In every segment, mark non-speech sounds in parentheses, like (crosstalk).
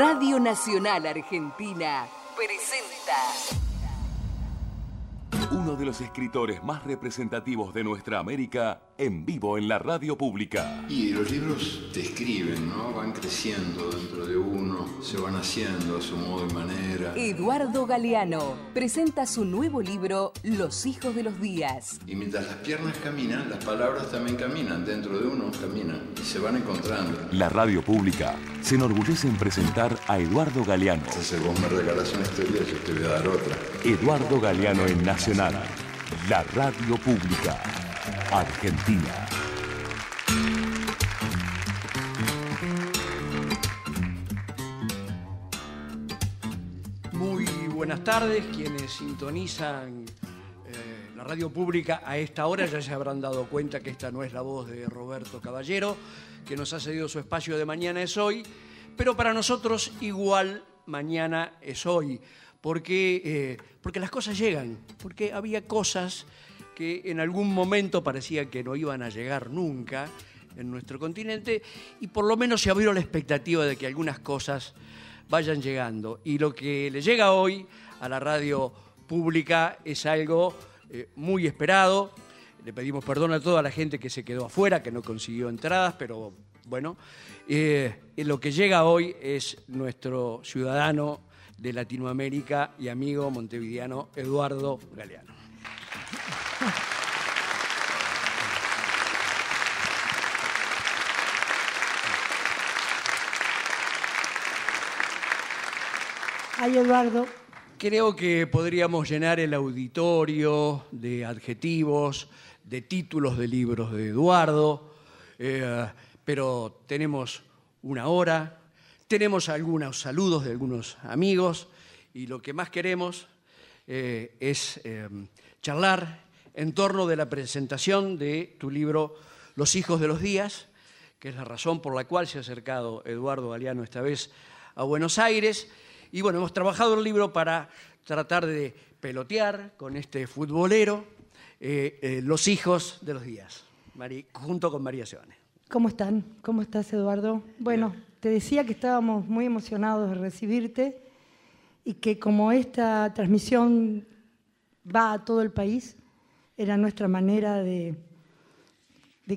Radio Nacional Argentina presenta uno de los escritores más representativos de nuestra América en vivo en la radio pública. Y los libros te escriben, ¿no? Van creciendo dentro de uno, se van haciendo a su modo y manera. Eduardo Galeano presenta su nuevo libro Los hijos de los días. Y mientras las piernas caminan, las palabras también caminan, dentro de uno caminan y se van encontrando. La radio pública se enorgullece en presentar a Eduardo Galeano. Entonces vos me regalás una historia, yo te voy a dar otra. Eduardo Galeano en Nacional, la radio pública, Argentina. Muy buenas tardes, quienes sintonizan eh, la radio pública a esta hora ya se habrán dado cuenta que esta no es la voz de Roberto Caballero, que nos ha cedido su espacio de mañana es hoy, pero para nosotros igual mañana es hoy, porque, eh, porque las cosas llegan, porque había cosas que en algún momento parecía que no iban a llegar nunca en nuestro continente y por lo menos se abrió la expectativa de que algunas cosas vayan llegando. Y lo que le llega hoy a la radio pública es algo eh, muy esperado. Le pedimos perdón a toda la gente que se quedó afuera, que no consiguió entradas, pero bueno, eh, lo que llega hoy es nuestro ciudadano de Latinoamérica y amigo montevideano Eduardo Galeano. Ay, Eduardo. Creo que podríamos llenar el auditorio de adjetivos, de títulos de libros de Eduardo, eh, pero tenemos una hora, tenemos algunos saludos de algunos amigos y lo que más queremos eh, es eh, charlar en torno de la presentación de tu libro Los hijos de los días, que es la razón por la cual se ha acercado Eduardo Galeano esta vez a Buenos Aires. Y bueno, hemos trabajado el libro para tratar de pelotear con este futbolero eh, los hijos de los días, junto con María Sebane. ¿Cómo están? ¿Cómo estás, Eduardo? Bueno, te decía que estábamos muy emocionados de recibirte y que como esta transmisión va a todo el país, era nuestra manera de,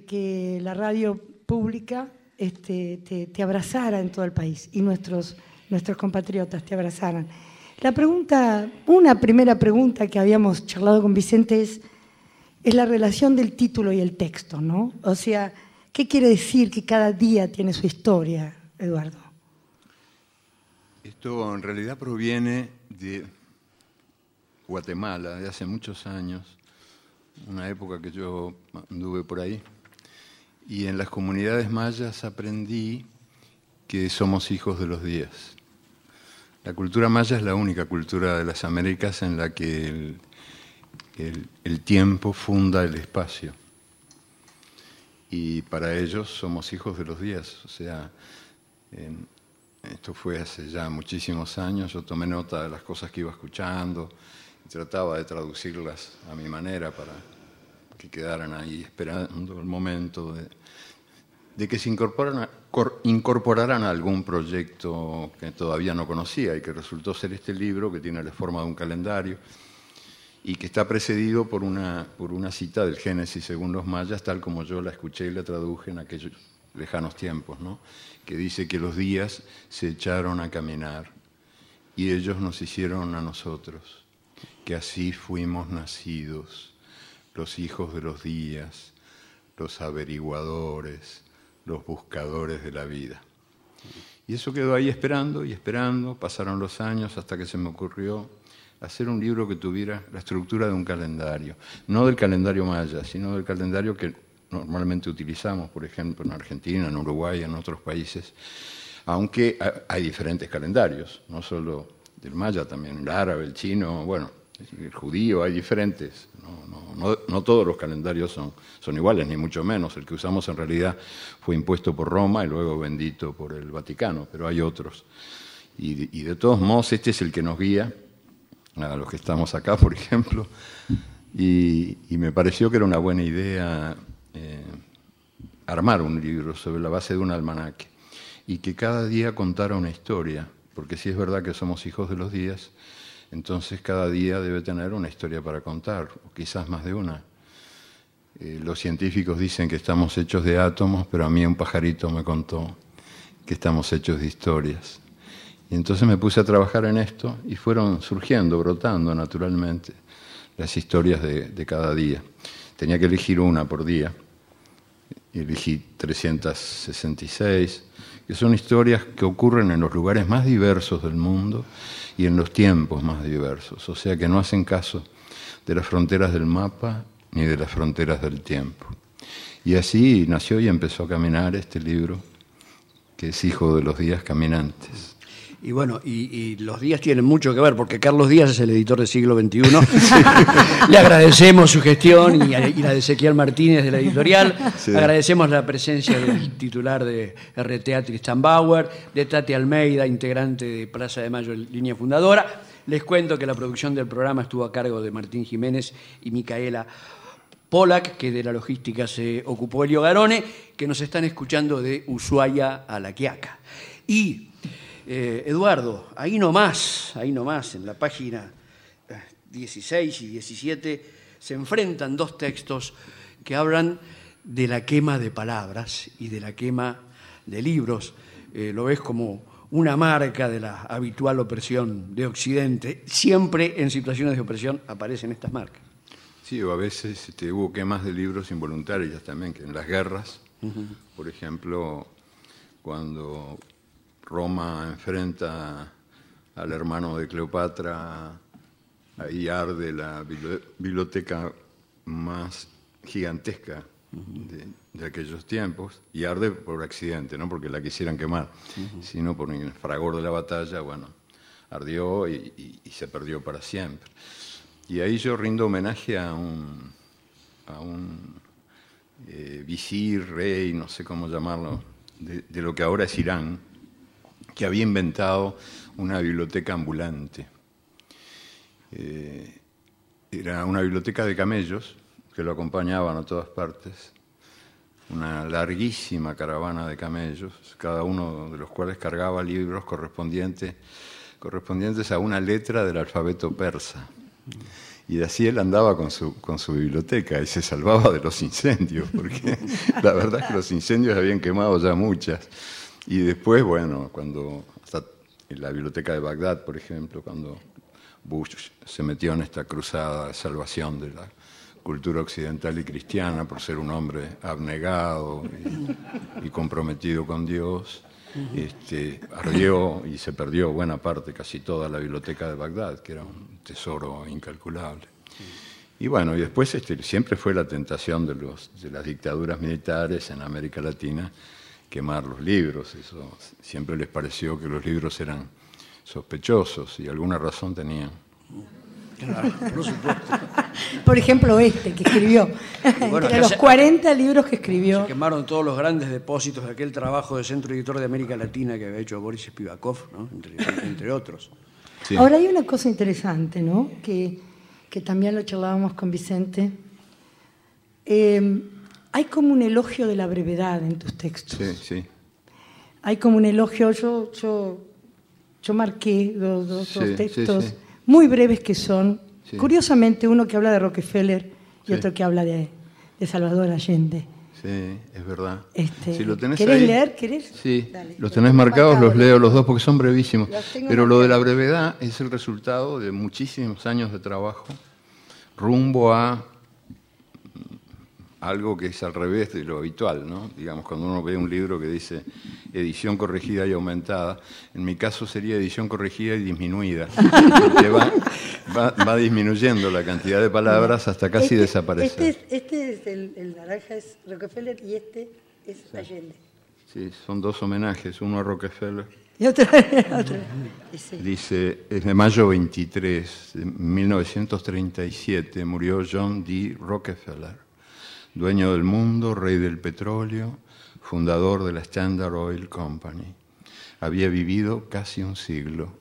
que la radio pública este, te, te, abrazara en todo el país y nuestros, nuestros compatriotas te abrazaran. La pregunta, una primera pregunta que habíamos charlado con Vicente es, es la relación del título y el texto, ¿no? O sea, ¿qué quiere decir que cada día tiene su historia, Eduardo? Esto en realidad proviene de Guatemala, de hace muchos años, una época que yo anduve por ahí, y en las comunidades mayas aprendí que somos hijos de los días. La cultura maya es la única cultura de las Américas en la que el, tiempo funda el espacio. Y para ellos somos hijos de los días. O sea, esto fue hace ya muchísimos años, yo tomé nota de las cosas que iba escuchando y trataba de traducirlas a mi manera para que quedaran ahí esperando el momento de, de que se incorporaran, incorporaran a algún proyecto que todavía no conocía y que resultó ser este libro que tiene la forma de un calendario y que está precedido por una, por una cita del Génesis según los mayas, tal como yo la escuché y la traduje en aquellos lejanos tiempos, ¿no? que dice que los días se echaron a caminar y ellos nos hicieron a nosotros, que así fuimos nacidos, los hijos de los días, los averiguadores, los buscadores de la vida. Y eso quedó ahí esperando y esperando, pasaron los años hasta que se me ocurrió hacer un libro que tuviera la estructura de un calendario, no del calendario maya, sino del calendario que normalmente utilizamos, por ejemplo, en Argentina, en Uruguay, en otros países, aunque hay diferentes calendarios, no solo del maya, también el árabe, el chino, bueno, el judío, hay diferentes. No, todos los calendarios son, iguales, ni mucho menos. El que usamos en realidad fue impuesto por Roma y luego bendito por el Vaticano, pero hay otros. Y, de todos modos, este es el que nos guía, a los que estamos acá, por ejemplo, y me pareció que era una buena idea eh, armar un libro sobre la base de un almanaque. y que cada día contara una historia, porque si es verdad que somos hijos de los días, entonces cada día debe tener una historia para contar, o quizás más de una. Eh, los científicos dicen que estamos hechos de átomos, pero a mí un pajarito me contó que estamos hechos de historias. Y entonces me puse a trabajar en esto y fueron surgiendo, brotando naturalmente las historias de, de cada día. Tenía que elegir una por día. Elegí 366, que son historias que ocurren en los lugares más diversos del mundo y en los tiempos más diversos, o sea que no hacen caso de las fronteras del mapa ni de las fronteras del tiempo. Y así nació y empezó a caminar este libro, que es hijo de los días caminantes. Y bueno, y, los días tienen mucho que ver, porque Carlos Díaz es el editor del siglo XXI. (laughs) Le agradecemos su gestión y, la de Ezequiel Martínez de la editorial. Agradecemos la presencia del titular de RTA Tristan Bauer, de Tati Almeida, integrante de Plaza de Mayo, línea fundadora. Les cuento que la producción del programa estuvo a cargo de Martín Jiménez y Micaela Polak, que de la logística se ocupó Elio Garone, que nos están escuchando de Ushuaia a La Quiaca. Y eh, Eduardo, ahí nomás, ahí nomás, en la página 16 eh, y 17, se enfrentan dos textos que hablan de la quema de palabras y de la quema de libros. Eh, lo ves como una marca de la habitual opresión de Occidente. Siempre en situaciones de opresión aparecen estas marcas. Sí, o a veces este, hubo quemas de libros involuntarias también, que en las guerras, por ejemplo, cuando Roma enfrenta al hermano de Cleopatra, ahí arde la biblioteca más gigantesca de, aquellos tiempos, y arde por accidente, no porque la quisieran quemar, sino por el fragor de la batalla, bueno, ardió y, se perdió para siempre. Y ahí yo rindo homenaje a un, a un eh, visir, rey, no sé cómo llamarlo, de lo que ahora es Irán, que había inventado una biblioteca ambulante. Eh, era una biblioteca de camellos que lo acompañaban a todas partes, una larguísima caravana de camellos, cada uno de los cuales cargaba libros correspondientes, correspondientes a una letra del alfabeto persa. Y así él andaba con su, con su biblioteca y se salvaba de los incendios, porque (laughs) la verdad es que los incendios habían quemado ya muchas. Y después, bueno, cuando hasta en la biblioteca de Bagdad, por ejemplo, cuando Bush se metió en esta cruzada de salvación de la cultura occidental y cristiana por ser un hombre abnegado y, comprometido con Dios, este, ardió y se perdió buena parte, casi toda la biblioteca de Bagdad, que era un tesoro incalculable. Y bueno, y después este, siempre fue la tentación de, los, de las dictaduras militares en América Latina quemar los libros. Eso siempre les pareció que los libros eran sospechosos y alguna razón tenían. por supuesto. (laughs) Por ejemplo, este que escribió. (laughs) Entre (laughs) los 40 libros que escribió. Se quemaron todos los grandes depósitos de aquel trabajo de centro editor de América Latina que había hecho Boris Spivakov, ¿no? entre, otros. Ahora hay una cosa interesante, ¿no? Que, que también lo charlábamos con Vicente. Eh, hay como un elogio de la brevedad en tus textos. Sí, sí. Hay como un elogio, yo, yo, yo marqué dos, textos muy breves que son, curiosamente, uno que habla de Rockefeller y otro que habla de, Salvador Allende. Sí, es verdad. Este, si lo tenés ¿Querés leer? ¿Querés? Sí, los tenés marcados, los leo los dos porque son brevísimos. Pero lo de la brevedad es el resultado de muchísimos años de trabajo rumbo a algo que es al revés de lo habitual, ¿no? Digamos, cuando uno ve un libro que dice edición corregida y aumentada, en mi caso sería edición corregida y disminuida. va, disminuyendo la cantidad de palabras hasta casi este, desaparecer. Este, este es, el, naranja es Rockefeller y este es Allende. Sí, son dos homenajes, uno a Rockefeller. Y otro, (laughs) otro. Dice, es de mayo 23 de 1937, murió John D. Rockefeller dueño del mundo, rey del petróleo, fundador de la Standard Oil Company. Había vivido casi un siglo.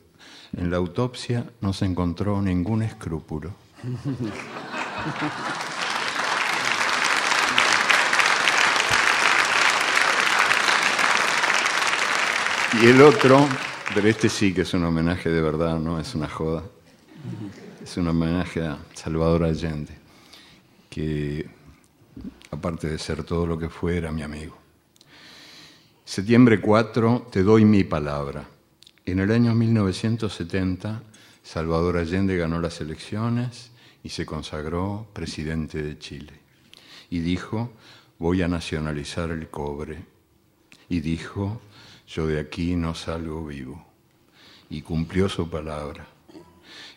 En la autopsia no se encontró ningún escrúpulo. Y el otro, pero este sí que es un homenaje de verdad, no es una joda. Es un homenaje a Salvador Allende, que aparte de ser todo lo que fue, era mi amigo. Septiembre 4, te doy mi palabra. En el año 1970, Salvador Allende ganó las elecciones y se consagró presidente de Chile. Y dijo, voy a nacionalizar el cobre. Y dijo, yo de aquí no salgo vivo. Y cumplió su palabra.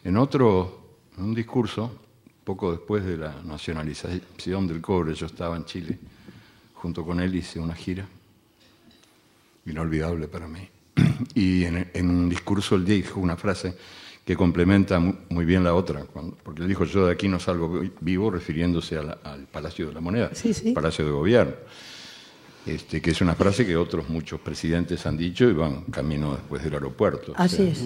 En otro, un discurso, poco después de la nacionalización del cobre, yo estaba en Chile, junto con él hice una gira, inolvidable para mí. (clears throat) Y en, un discurso él dijo una frase que complementa muy bien la otra, porque él dijo, yo de aquí no salgo vivo, refiriéndose al Palacio de la Moneda, Palacio de Gobierno. Este, que es una frase que otros muchos presidentes han dicho y van camino después del aeropuerto. Así es.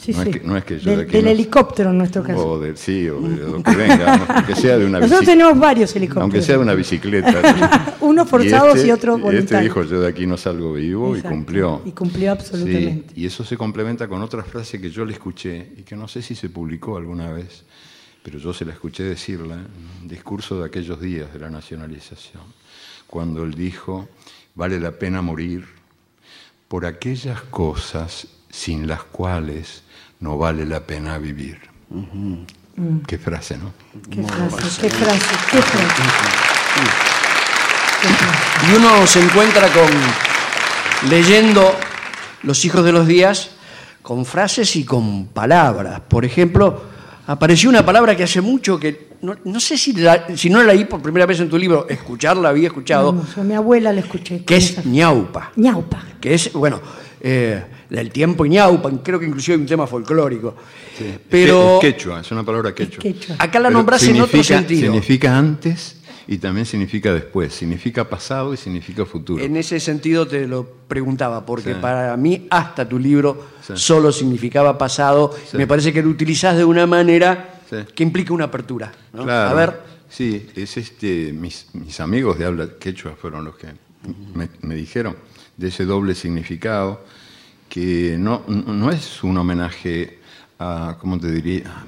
Sí, no, sí. Es que, no es que yo del, del helicóptero en nuestro caso. O de, sí, o de lo que venga, aunque sea de una Nosotros tenemos varios helicópteros. Aunque sea de una bicicleta. (laughs) Unos forzados y, este, y otros voluntarios. Este dijo, yo de aquí no salgo vivo Exacto. y cumplió. Y cumplió absolutamente. Sí, y eso se complementa con otra frase que yo le escuché y que no sé si se publicó alguna vez, pero yo se la escuché decirla en un discurso de aquellos días de la nacionalización, cuando él dijo, vale la pena morir por aquellas cosas sin las cuales no vale la pena vivir. Qué frase, ¿no? Qué frase, qué frase, qué frase. Y uno se encuentra con, leyendo Los hijos de los días, con frases y con palabras. Por ejemplo, apareció una palabra que hace mucho que, no, sé si, si no la leí por primera vez en tu libro, escucharla había escuchado. No, mi abuela la escuché. Que es ñaupa. ñaupa. Que es, bueno, eh, del tiempo ñaupa, creo que inclusive hay un tema folclórico. Sí. Pero Es quechua, es una palabra quechua. quechua. acá la Pero nombras en otro sentido. Significa antes y también significa después. Significa pasado y significa futuro. En ese sentido te lo preguntaba, porque Sí. para mí hasta tu libro Sí. solo significaba pasado. Sí. Me parece que lo utilizás de una manera Sí. que implica una apertura. ¿no? Claro. A ver, Sí, es este, mis, mis amigos de habla quechua fueron los que me, me dijeron de ese doble significado, que no, no es un homenaje a, ¿cómo te diría?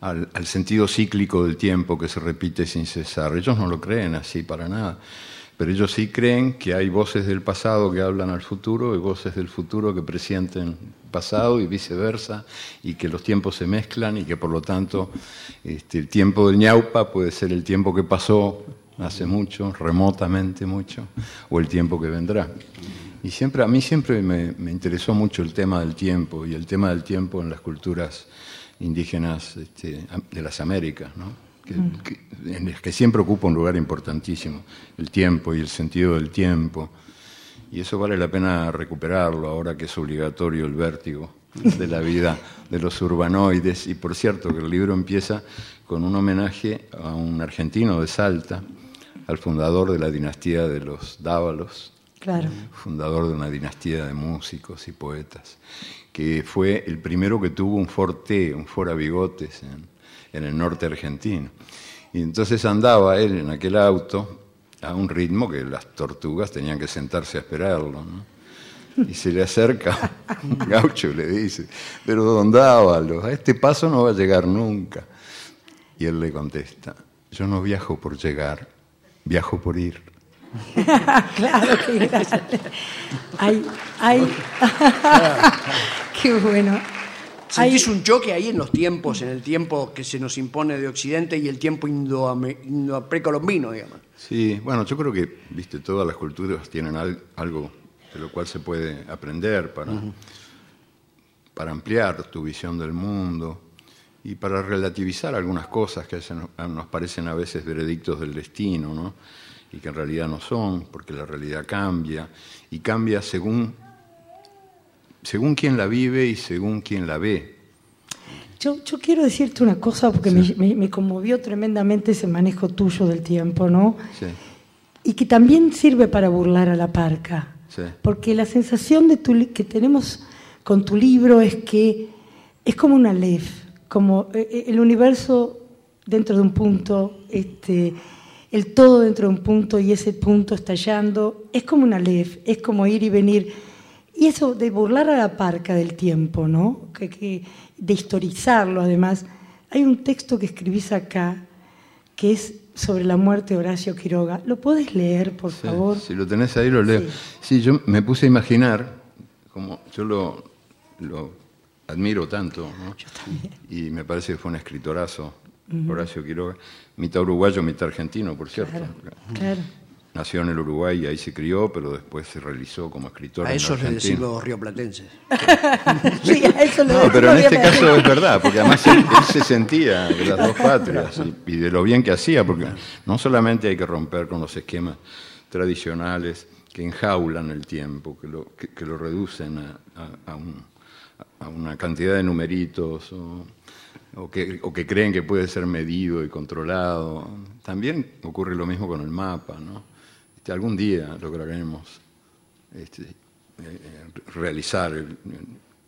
Al sentido cíclico del tiempo que se repite sin cesar. Ellos no lo creen así para nada. Pero ellos sí creen que hay voces del pasado que hablan al futuro y voces del futuro que presienten pasado y viceversa, y que los tiempos se mezclan y que por lo tanto este, el tiempo del ñaupa puede ser el tiempo que pasó hace mucho, remotamente mucho, o el tiempo que vendrá. Y siempre, a mí siempre me, me interesó mucho el tema del tiempo y el tema del tiempo en las culturas indígenas este, de las Américas, ¿no? que, que- en las que siempre ocupa un lugar importantísimo, el tiempo y el sentido del tiempo. Y eso vale la pena recuperarlo ahora que es obligatorio el vértigo de la vida de los urbanoides. Y por cierto, que el libro empieza con un homenaje a un argentino de Salta, al fundador de la dinastía de los Dávalos, Claro. fundador de una dinastía de músicos y poetas, que fue el primero que tuvo un forte, un fora bigotes en, en el norte argentino. Y entonces andaba él en aquel auto a un ritmo que las tortugas tenían que sentarse a esperarlo. ¿no? Y se le acerca un (laughs) gaucho y le dice, pero don Dávalo, a este paso no va a llegar nunca. Y él le contesta, yo no viajo por llegar, viajo por ir. (laughs) claro, qué gracia. Ay, ay. (laughs) qué bueno. ¿sentís un choque ahí en los tiempos, en el tiempo que se nos impone de Occidente y el tiempo indo- precolombino, digamos? Sí, bueno, yo creo que, viste, todas las culturas tienen al- algo de lo cual se puede aprender para, para ampliar tu visión del mundo y para relativizar algunas cosas que nos, parecen a veces veredictos del destino, ¿no? Y que en realidad no son, porque la realidad cambia y cambia según, según quien la vive y según quien la ve. Yo, yo quiero decirte una cosa porque me, me- me conmovió tremendamente ese manejo tuyo del tiempo, ¿no? Sí, Y que también sirve para burlar a la parca. sí. Porque la sensación de tu li- que tenemos con tu libro es que es como una ley, como eh, eh, el universo dentro de un punto, este, el todo dentro de un punto y ese punto estallando, es como una ley, es como ir y venir. Y eso de burlar a la parca del tiempo, ¿no? Que, que- de historizarlo además. Hay un texto que escribís acá que es sobre la muerte de Horacio Quiroga. ¿Lo podés leer, por Sí, favor? Si lo tenés ahí, lo leo. Sí, yo me puse a imaginar, como yo lo, lo admiro tanto, ¿no? y me parece que fue un escritorazo, Horacio Quiroga, mitad uruguayo, mitad argentino, por cierto. Claro. Nació en el Uruguay y ahí se crió, pero después se realizó como escritor. A eso le Argentina. decimos rioplatenses. (laughs) Sí, a eso lo No, pero en este caso es verdad, porque además él, él se sentía de las dos patrias y, y de lo bien que hacía, porque no solamente hay que romper con los esquemas tradicionales que enjaulan el tiempo, que lo, que, que lo reducen a, a- a un- a una cantidad de numeritos o, o que, o que creen que puede ser medido y controlado. También ocurre lo mismo con el mapa, ¿no? Este, algún día lograremos este, eh, realizar el,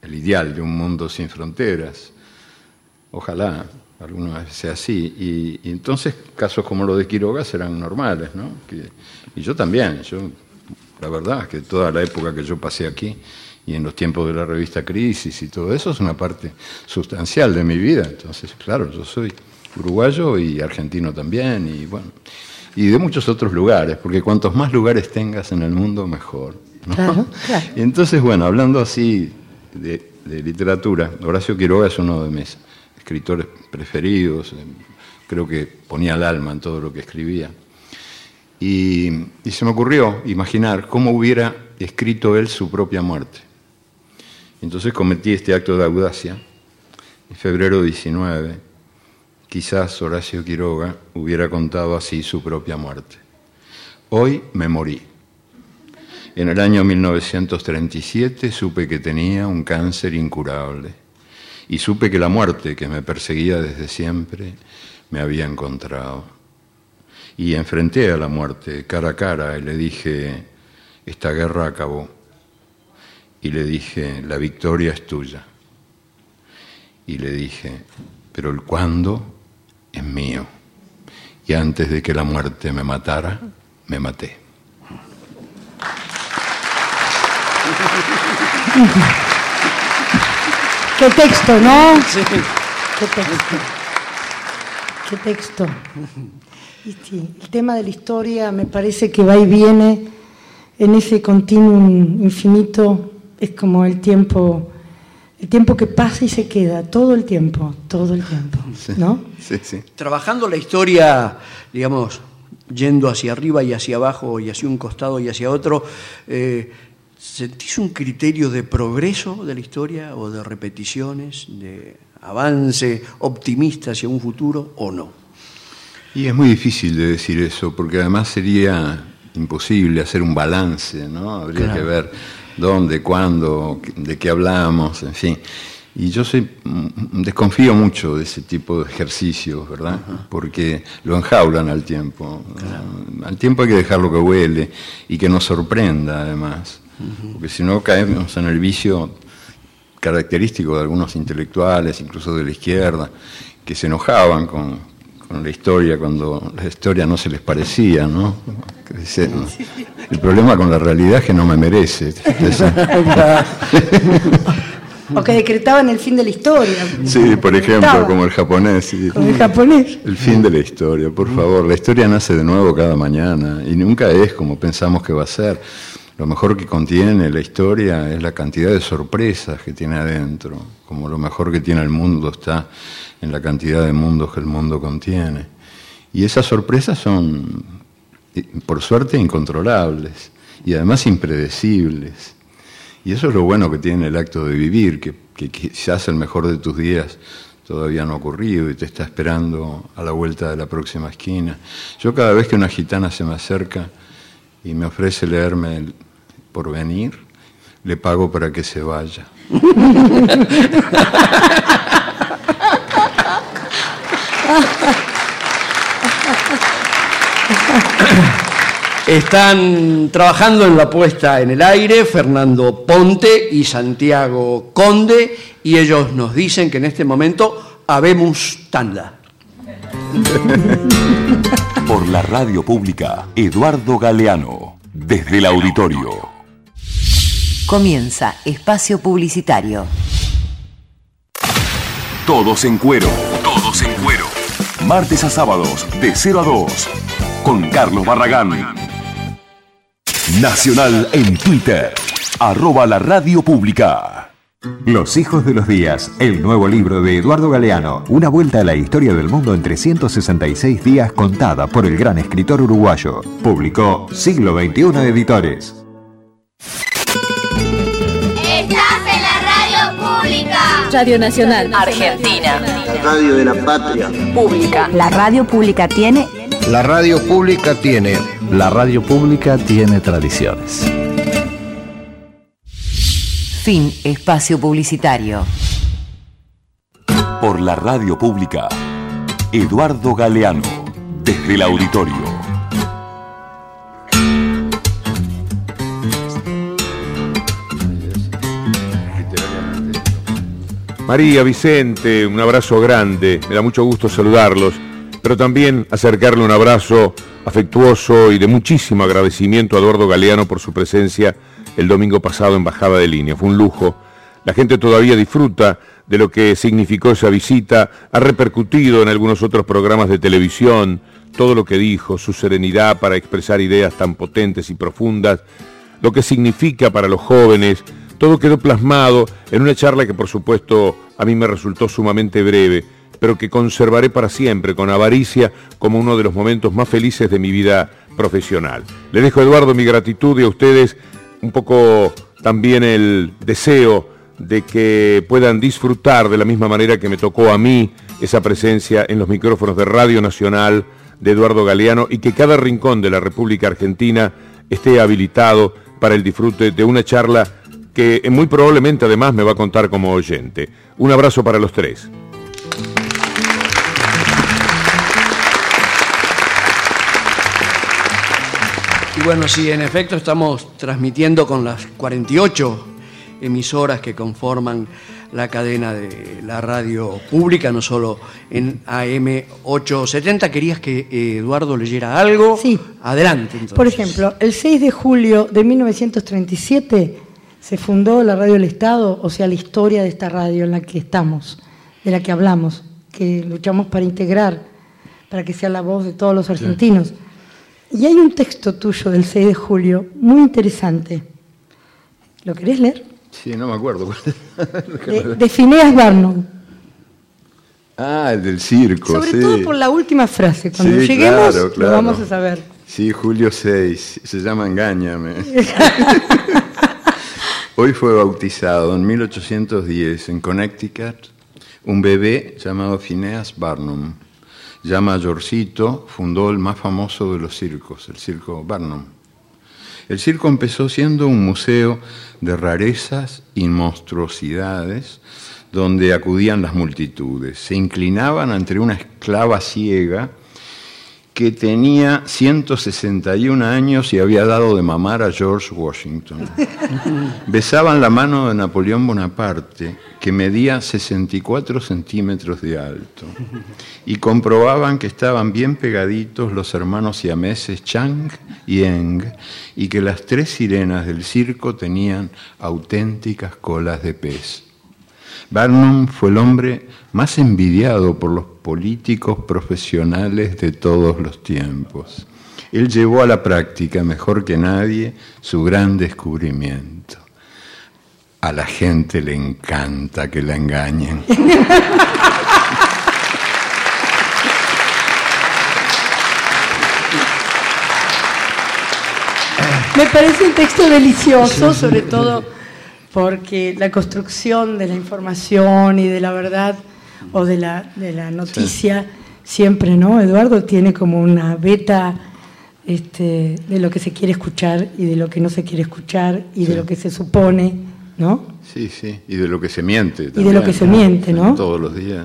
el ideal de un mundo sin fronteras. Ojalá alguna vez sea así. Y, y entonces casos como los de Quiroga serán normales, ¿no? Que- y yo también, yo, la verdad es que toda la época que yo pasé aquí y en los tiempos de la revista Crisis y todo eso es una parte sustancial de mi vida. Entonces, claro, yo soy uruguayo y argentino también y bueno, y de muchos otros lugares, porque cuantos más lugares tengas en el mundo, mejor. ¿no? Claro, (laughs) claro. Y entonces, bueno, hablando así de, de literatura, Horacio Quiroga es uno de mis escritores preferidos, eh, creo que ponía el alma en todo lo que escribía. Y, y se me ocurrió imaginar cómo hubiera escrito él su propia muerte. Entonces cometí este acto de audacia. En febrero 19, quizás Horacio Quiroga hubiera contado así su propia muerte. Hoy me morí. En el año 1937 supe que tenía un cáncer incurable y supe que la muerte que me perseguía desde siempre me había encontrado. Y enfrenté a la muerte cara a cara y le dije, esta guerra acabó. Y le dije, la victoria es tuya. Y le dije, pero el cuándo es mío. Y antes de que la muerte me matara, me maté. Qué texto, ¿no? Sí. Qué texto. Qué texto. Y sí, el tema de la historia me parece que va y viene en ese continuum infinito. Es como el tiempo, el tiempo que pasa y se queda, todo el tiempo, todo el tiempo, (laughs) ¿no? Sí, sí. Trabajando la historia, digamos, yendo hacia arriba y hacia abajo y hacia un costado y hacia otro, eh, ¿sentís un criterio de progreso de la historia o de repeticiones, de avance optimista hacia un futuro o no? Y es muy difícil de decir eso, porque además sería imposible hacer un balance, ¿no? Habría Claro. que ver dónde, cuándo, de qué hablamos, en fin. Y yo soy, mm, desconfío mucho de ese tipo de ejercicios, ¿verdad? Porque lo enjaulan al tiempo. Al tiempo hay que dejarlo que huele y que nos sorprenda, además. Porque si no caemos en el vicio característico de algunos intelectuales, incluso de la izquierda, que se enojaban con, con la historia cuando la historia no se les parecía, ¿no? Que dice, el problema con la realidad es que no me merece. (laughs) O que decretaban el fin de la historia. Sí, por ejemplo, como el japonés. sí. Con el japonés. El fin de la historia, por favor. La historia nace de nuevo cada mañana y nunca es como pensamos que va a ser. Lo mejor que contiene la historia es la cantidad de sorpresas que tiene adentro, como lo mejor que tiene el mundo está en la cantidad de mundos que el mundo contiene. Y esas sorpresas son, eh, por suerte, incontrolables y además impredecibles. Y eso es lo bueno que tiene el acto de vivir, que, que quizás el mejor de tus días todavía no ha ocurrido y te está esperando a la vuelta de la próxima esquina. Yo cada vez que una gitana se me acerca y me ofrece leerme el porvenir, le pago para que se vaya. Están trabajando en la puesta en el aire Fernando Ponte y Santiago Conde y ellos nos dicen que en este momento habemos tanda. Por la radio pública, Eduardo Galeano, desde el auditorio. Comienza espacio publicitario. Todos en cuero. Todos en cuero. Martes a sábados de 0 a 2. Con Carlos Barragán. Nacional en Twitter. Arroba la radio pública. Los hijos de los días, el nuevo libro de Eduardo Galeano, una vuelta a la historia del mundo en 366 días contada por el gran escritor uruguayo. Publicó Siglo XXI Editores. Radio Nacional. Argentina. La radio de la patria. Pública. La radio pública tiene... La radio pública tiene. La radio pública tiene tradiciones. Fin espacio publicitario. Por la radio pública. Eduardo Galeano. Desde el auditorio. María, Vicente, un abrazo grande, me da mucho gusto saludarlos, pero también acercarle un abrazo afectuoso y de muchísimo agradecimiento a Eduardo Galeano por su presencia el domingo pasado en Bajada de Línea. Fue un lujo. La gente todavía disfruta de lo que significó esa visita, ha repercutido en algunos otros programas de televisión, todo lo que dijo, su serenidad para expresar ideas tan potentes y profundas, lo que significa para los jóvenes, todo quedó plasmado en una charla que por supuesto a mí me resultó sumamente breve, pero que conservaré para siempre con avaricia como uno de los momentos más felices de mi vida profesional. Le dejo Eduardo mi gratitud y a ustedes un poco también el deseo de que puedan disfrutar de la misma manera que me tocó a mí esa presencia en los micrófonos de Radio Nacional de Eduardo Galeano y que cada rincón de la República Argentina esté habilitado para el disfrute de una charla que muy probablemente además me va a contar como oyente. Un abrazo para los tres. Y bueno, sí, en efecto estamos transmitiendo con las 48 emisoras que conforman la cadena de la radio pública, no solo en AM 870. ¿Querías que eh, Eduardo leyera algo? Sí. Adelante. Entonces. Por ejemplo, el 6 de julio de 1937 se fundó la Radio del Estado, o sea, la historia de esta radio en la que estamos, de la que hablamos, que luchamos para integrar, para que sea la voz de todos los argentinos. Y hay un texto tuyo del 6 de julio muy interesante. ¿Lo querés leer? Sí, no me acuerdo. (laughs) De, de Phineas Barnum. Ah, el del circo, Sobre sí. todo por la última frase. Cuando Sí, lleguemos claro, lo claro. vamos a saber. Sí, julio 6, se llama Engáñame. (laughs) Hoy fue bautizado en 1810 en Connecticut un bebé llamado Phineas Barnum. Ya mayorcito, fundó el más famoso de los circos, el circo Barnum. El circo empezó siendo un museo de rarezas y monstruosidades donde acudían las multitudes. Se inclinaban ante una esclava ciega que tenía 161 años y había dado de mamar a George Washington. (laughs) Besaban la mano de Napoleón Bonaparte, que medía 64 centímetros de alto, y comprobaban que estaban bien pegaditos los hermanos siameses Chang y Eng, y que las tres sirenas del circo tenían auténticas colas de pez. Barnum fue el hombre más envidiado por los políticos profesionales de todos los tiempos. Él llevó a la práctica mejor que nadie su gran descubrimiento. A la gente le encanta que la engañen. Me parece un texto delicioso, sobre todo porque la construcción de la información y de la verdad o de la, de la noticia siempre, ¿no? Eduardo tiene como una beta este, de lo que se quiere escuchar y de lo que no se quiere escuchar y de lo que se supone, ¿no? Sí, sí, y de lo que se miente. Y de lo que se miente, ¿no? Todos los días.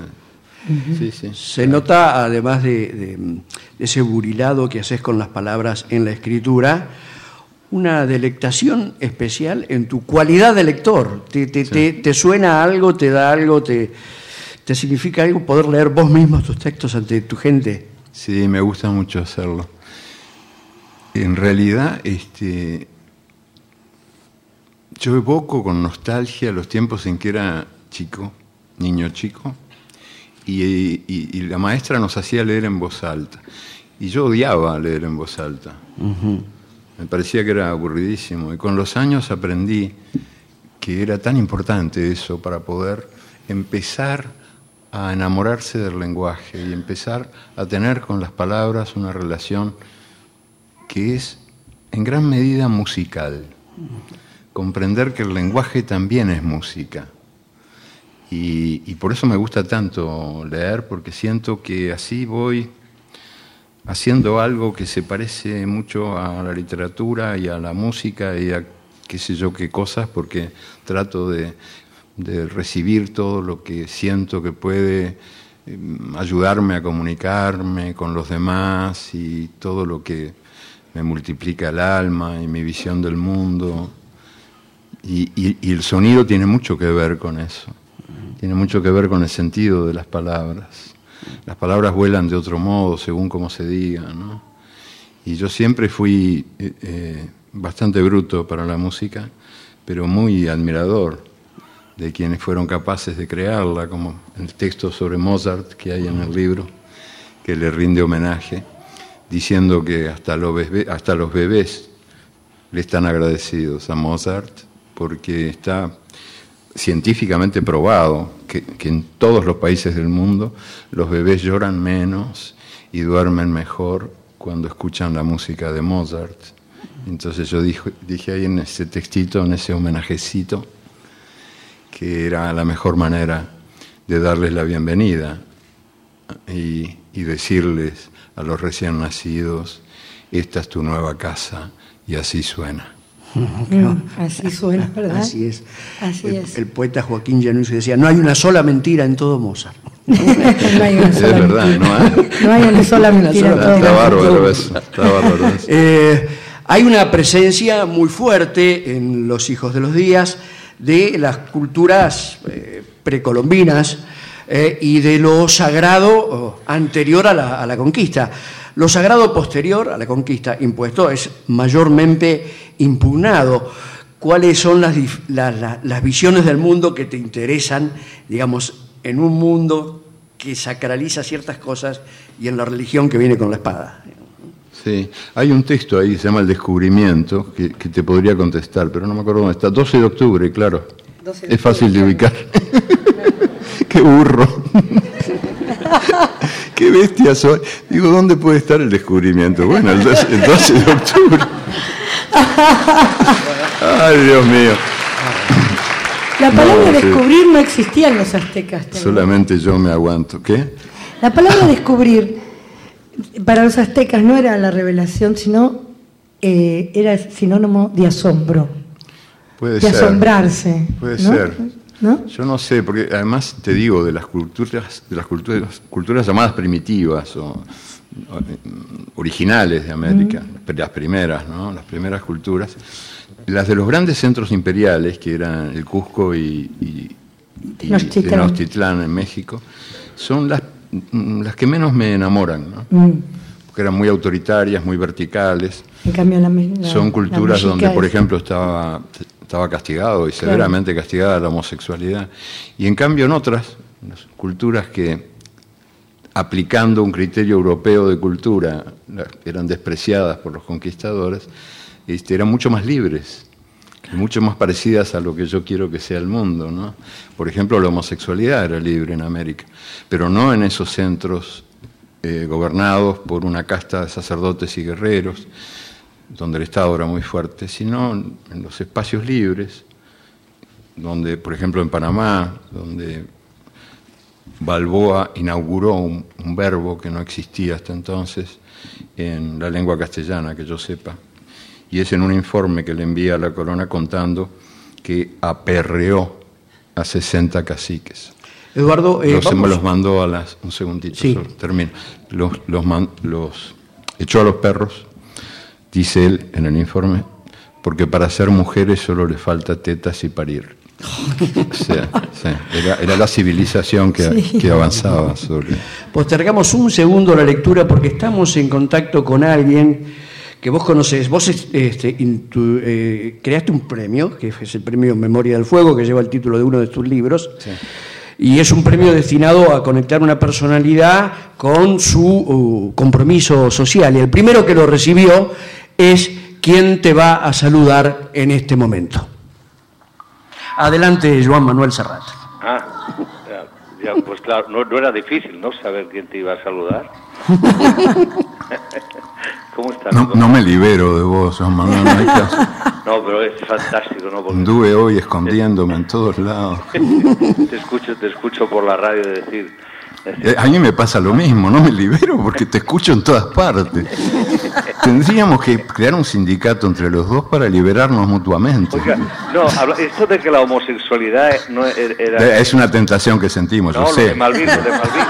Sí, sí. Se nota, además de, de- de ese burilado que haces con las palabras en la escritura, una delectación especial en tu cualidad de lector. Te, te- te- te suena algo, te da algo, te, te significa algo poder leer vos mismo tus textos ante tu gente. Sí, me gusta mucho hacerlo. En realidad, este, yo evoco con nostalgia los tiempos en que era chico, niño chico, y, y- y la maestra nos hacía leer en voz alta. Y yo odiaba leer en voz alta. Me parecía que era aburridísimo. Y con los años aprendí que era tan importante eso para poder empezar a enamorarse del lenguaje y empezar a tener con las palabras una relación que es en gran medida musical. Comprender que el lenguaje también es música. Y, por eso me gusta tanto leer, porque siento que así voy haciendo algo que se parece mucho a la literatura y a la música y a qué sé yo qué cosas, porque trato de, recibir todo lo que siento que puede eh, ayudarme a comunicarme con los demás y todo lo que me multiplica el alma y mi visión del mundo. Y el sonido tiene mucho que ver con eso, tiene mucho que ver con el sentido de las palabras. Las palabras vuelan de otro modo según como se diga, ¿no? Y yo siempre fui eh, eh, bastante bruto para la música, pero muy admirador de quienes fueron capaces de crearla, como el texto sobre Mozart que hay en el libro, que le rinde homenaje, diciendo que hasta los bebés le están agradecidos a Mozart porque está científicamente probado que, en todos los países del mundo los bebés lloran menos y duermen mejor cuando escuchan la música de Mozart. Entonces yo dije, dije ahí en ese textito, en ese homenajecito, que era la mejor manera de darles la bienvenida y decirles a los recién nacidos, esta es tu nueva casa y así suena. Mm, así suena, ¿verdad? Así es. Así el, es. el poeta Joaquín Januzzi decía, no hay una sola mentira en todo Mozart. (laughs) no hay una (laughs) Es sola verdad, mentira. ¿no? hay? (laughs) No hay una sola mentira. todo Está bárbaro eso, está bárbaro eso. Eh, hay una presencia muy fuerte en los hijos de los días de las culturas eh, precolombinas eh, y de lo sagrado oh, anterior a la, a la conquista. Lo sagrado posterior a la conquista impuesto es mayormente impugnado. ¿Cuáles son las, dif- la- la- las visiones del mundo que te interesan, digamos, en un mundo que sacraliza ciertas cosas y en la religión que viene con la espada? Sí, hay un texto ahí, se llama El Descubrimiento, que, que te podría contestar, pero no me acuerdo dónde está. 12 de octubre, claro. 12 de es fácil de octubre, ubicar. (laughs) Qué burro. Qué bestia soy. Digo, ¿dónde puede estar el descubrimiento? Bueno, el 12, el 12 de octubre. Ay, Dios mío. La palabra No, sí. descubrir no existía en los aztecas. también. Solamente yo me aguanto. ¿Qué? La palabra descubrir para los aztecas no era la revelación, sino eh, era sinónimo de asombro, Puede de ser. asombrarse. Puede ¿no? ser. ¿No? Yo no sé, porque además te digo, de las culturas, de las culturas, culturas llamadas primitivas o, originales de América, las primeras, ¿no? Las primeras culturas, las de los grandes centros imperiales, que eran el Cusco y, y- y Tenochtitlán. En México, son las, mm, las que menos me enamoran, ¿no? Mm. Porque eran muy autoritarias, muy verticales. En cambio, la, la- Son culturas donde, por ejemplo, estaba, estaba castigado y severamente castigada la homosexualidad. Y en cambio en otras, las culturas que, aplicando un criterio europeo de cultura, eran despreciadas por los conquistadores, este, eran mucho más libres, y mucho más parecidas a lo que yo quiero que sea el mundo. ¿no? Por ejemplo, la homosexualidad era libre en América, pero no en esos centros eh, gobernados por una casta de sacerdotes y guerreros, donde el Estado era muy fuerte, sino en los espacios libres, donde, por ejemplo, en Panamá, donde Balboa inauguró un, un verbo que no existía hasta entonces en la lengua castellana, que yo sepa, y es en un informe que le envía a la corona contando que aperreó a 60 caciques. Eduardo, eh, los, vamos- los mandó a las. Un segundito, Sí. termino. Los, los, man- los echó a los perros, dice él en el informe, porque para ser mujeres solo le falta tetas y parir. (laughs) O sea, sí, era, era la civilización que, Sí. que avanzaba sobre. Postergamos un segundo la lectura porque estamos en contacto con alguien que vos conocés. Vos este, intu- eh, creaste un premio, que es el premio Memoria del Fuego, que lleva el título de uno de tus libros. Y es un premio destinado a conectar una personalidad con su uh, compromiso social. Y el primero que lo recibió es quien te va a saludar en este momento. Adelante, Joan Manuel Serrat. Ah, ya, ya, pues claro, no, no era difícil, ¿no? Saber quién te iba a saludar. (laughs) ¿Cómo estás? No, no me libero de vos, Juan Manuel. no hay (laughs) caso. No, pero es fantástico, ¿no? Porque Anduve hoy escondiéndome en todos lados. (laughs) te escucho, te escucho por la radio decir, A mí me pasa lo mismo, no me libero porque te escucho en todas partes. (laughs) Tendríamos que crear un sindicato entre los dos para liberarnos mutuamente. Oiga, no, esto de que la homosexualidad no era... Eh, Es una tentación que sentimos, no, yo lo sé. de Malvin, lo de Malvin.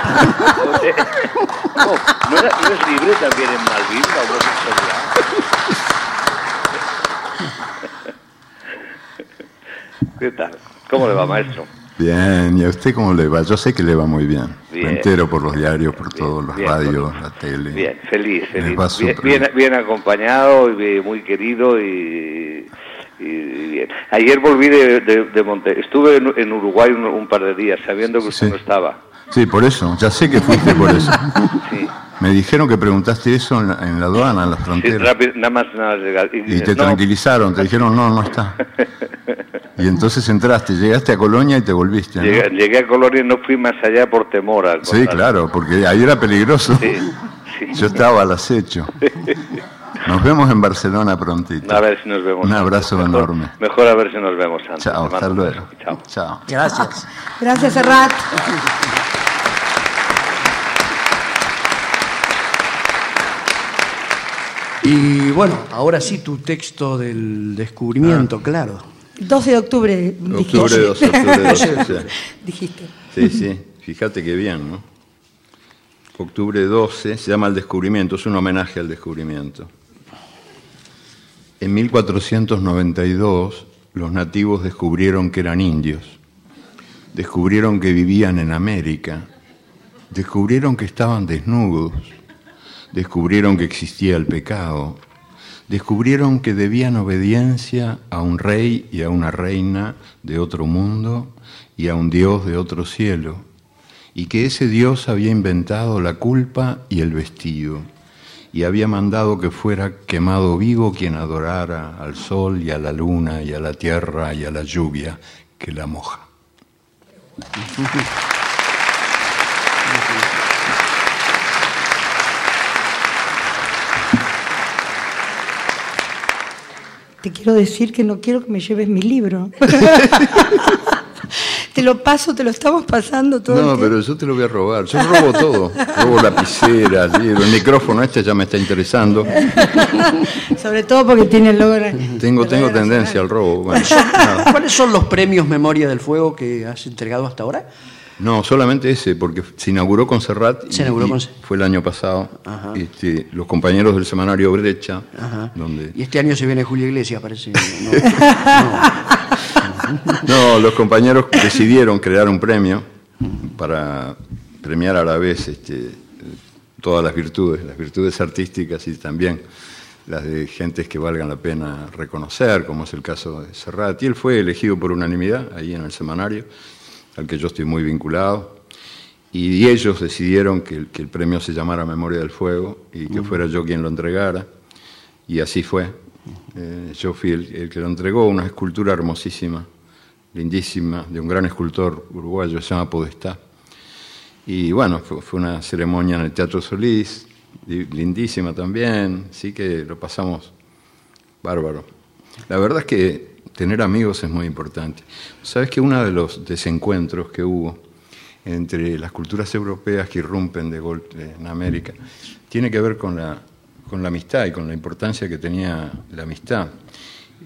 Eh, (laughs) no, ¿no, era- no es libre también en Malvin la homosexualidad? ¿Qué tal? ¿Cómo le va, maestro? Bien, ¿y a usted cómo le va? Yo sé que le va muy bien. Bien. Me entero por los diarios, por todos los radios, la tele. Bien, feliz, feliz. Bien, súper bien, bien acompañado y muy querido y, y bien. Ayer volví de, de, de Monte. Estuve en, en Uruguay un, un par de días sabiendo que usted Sí. no estaba. Sí, por eso, ya sé que fuiste por eso. (laughs) Sí. Me dijeron que preguntaste eso en la, en la aduana, en la Sí, frontera. rápido, nada más nada más. Y te no, tranquilizaron, te dijeron, no, no está. (laughs) Y entonces entraste, llegaste a Colonia y te volviste. ¿no? Llegué, llegué a Colonia y no fui más allá por temor a Sí, claro, porque ahí era peligroso. Yo estaba al acecho. Nos vemos en Barcelona prontito. A ver si nos vemos. Un abrazo Mejor- enorme. Mejor a ver si nos vemos antes. Chao, hasta luego. Chao. Chao. Gracias. Gracias, Serrat. Y bueno, ahora sí tu texto del descubrimiento, claro. 12 de octubre, dijiste. Octubre 12, octubre 12, sí. Dijiste. Sí, sí, fíjate qué bien, ¿no? Octubre 12 se llama El Descubrimiento, es un homenaje al descubrimiento. En 1492 los nativos descubrieron que eran indios, descubrieron que vivían en América, descubrieron que estaban desnudos, descubrieron que existía el pecado, descubrieron que debían obediencia a un rey y a una reina de otro mundo y a un Dios de otro cielo, y que ese Dios había inventado la culpa y el vestido, y había mandado que fuera quemado vivo quien adorara al sol y a la luna y a la tierra y a la lluvia que la moja. Te quiero decir que no quiero que me lleves mi libro. (laughs) te lo paso, te lo estamos pasando todo. No, pero yo te lo voy a robar. Yo robo todo. Robo lapiceras. El micrófono este ya me está interesando. (laughs) Sobre todo porque tiene el logo. de- Tengo, tengo tendencia al robo. Bueno, (laughs) ¿Cuáles son los premios Memoria del Fuego que has entregado hasta ahora? No, solamente ese, porque se inauguró con Serrat. Se inauguró y con- Fue el año pasado. Ajá. Este, los compañeros del semanario Brecha, Ajá. donde... Y este año se viene Julio Iglesias, parece. (laughs) ¿no? No, los compañeros decidieron crear un premio para premiar a la vez este, todas las virtudes, las virtudes artísticas y también las de gentes que valgan la pena reconocer, como es el caso de Serrat. Y él fue elegido por unanimidad ahí en el semanario, al que yo estoy muy vinculado. Y ellos decidieron que, el- que el premio se llamara Memoria del Fuego y que fuera yo quien lo entregara. Y así fue. Eh, yo fui el, el que lo entregó, una escultura hermosísima, lindísima, de un gran escultor uruguayo, se llama Podestá. Y bueno, fue, fue una ceremonia en el Teatro Solís, li- lindísima también, sí que lo pasamos bárbaro. La verdad es que tener amigos es muy importante. Sabes que uno de los desencuentros que hubo entre las culturas europeas que irrumpen de golpe en América tiene que ver con la, con la amistad y con la importancia que tenía la amistad.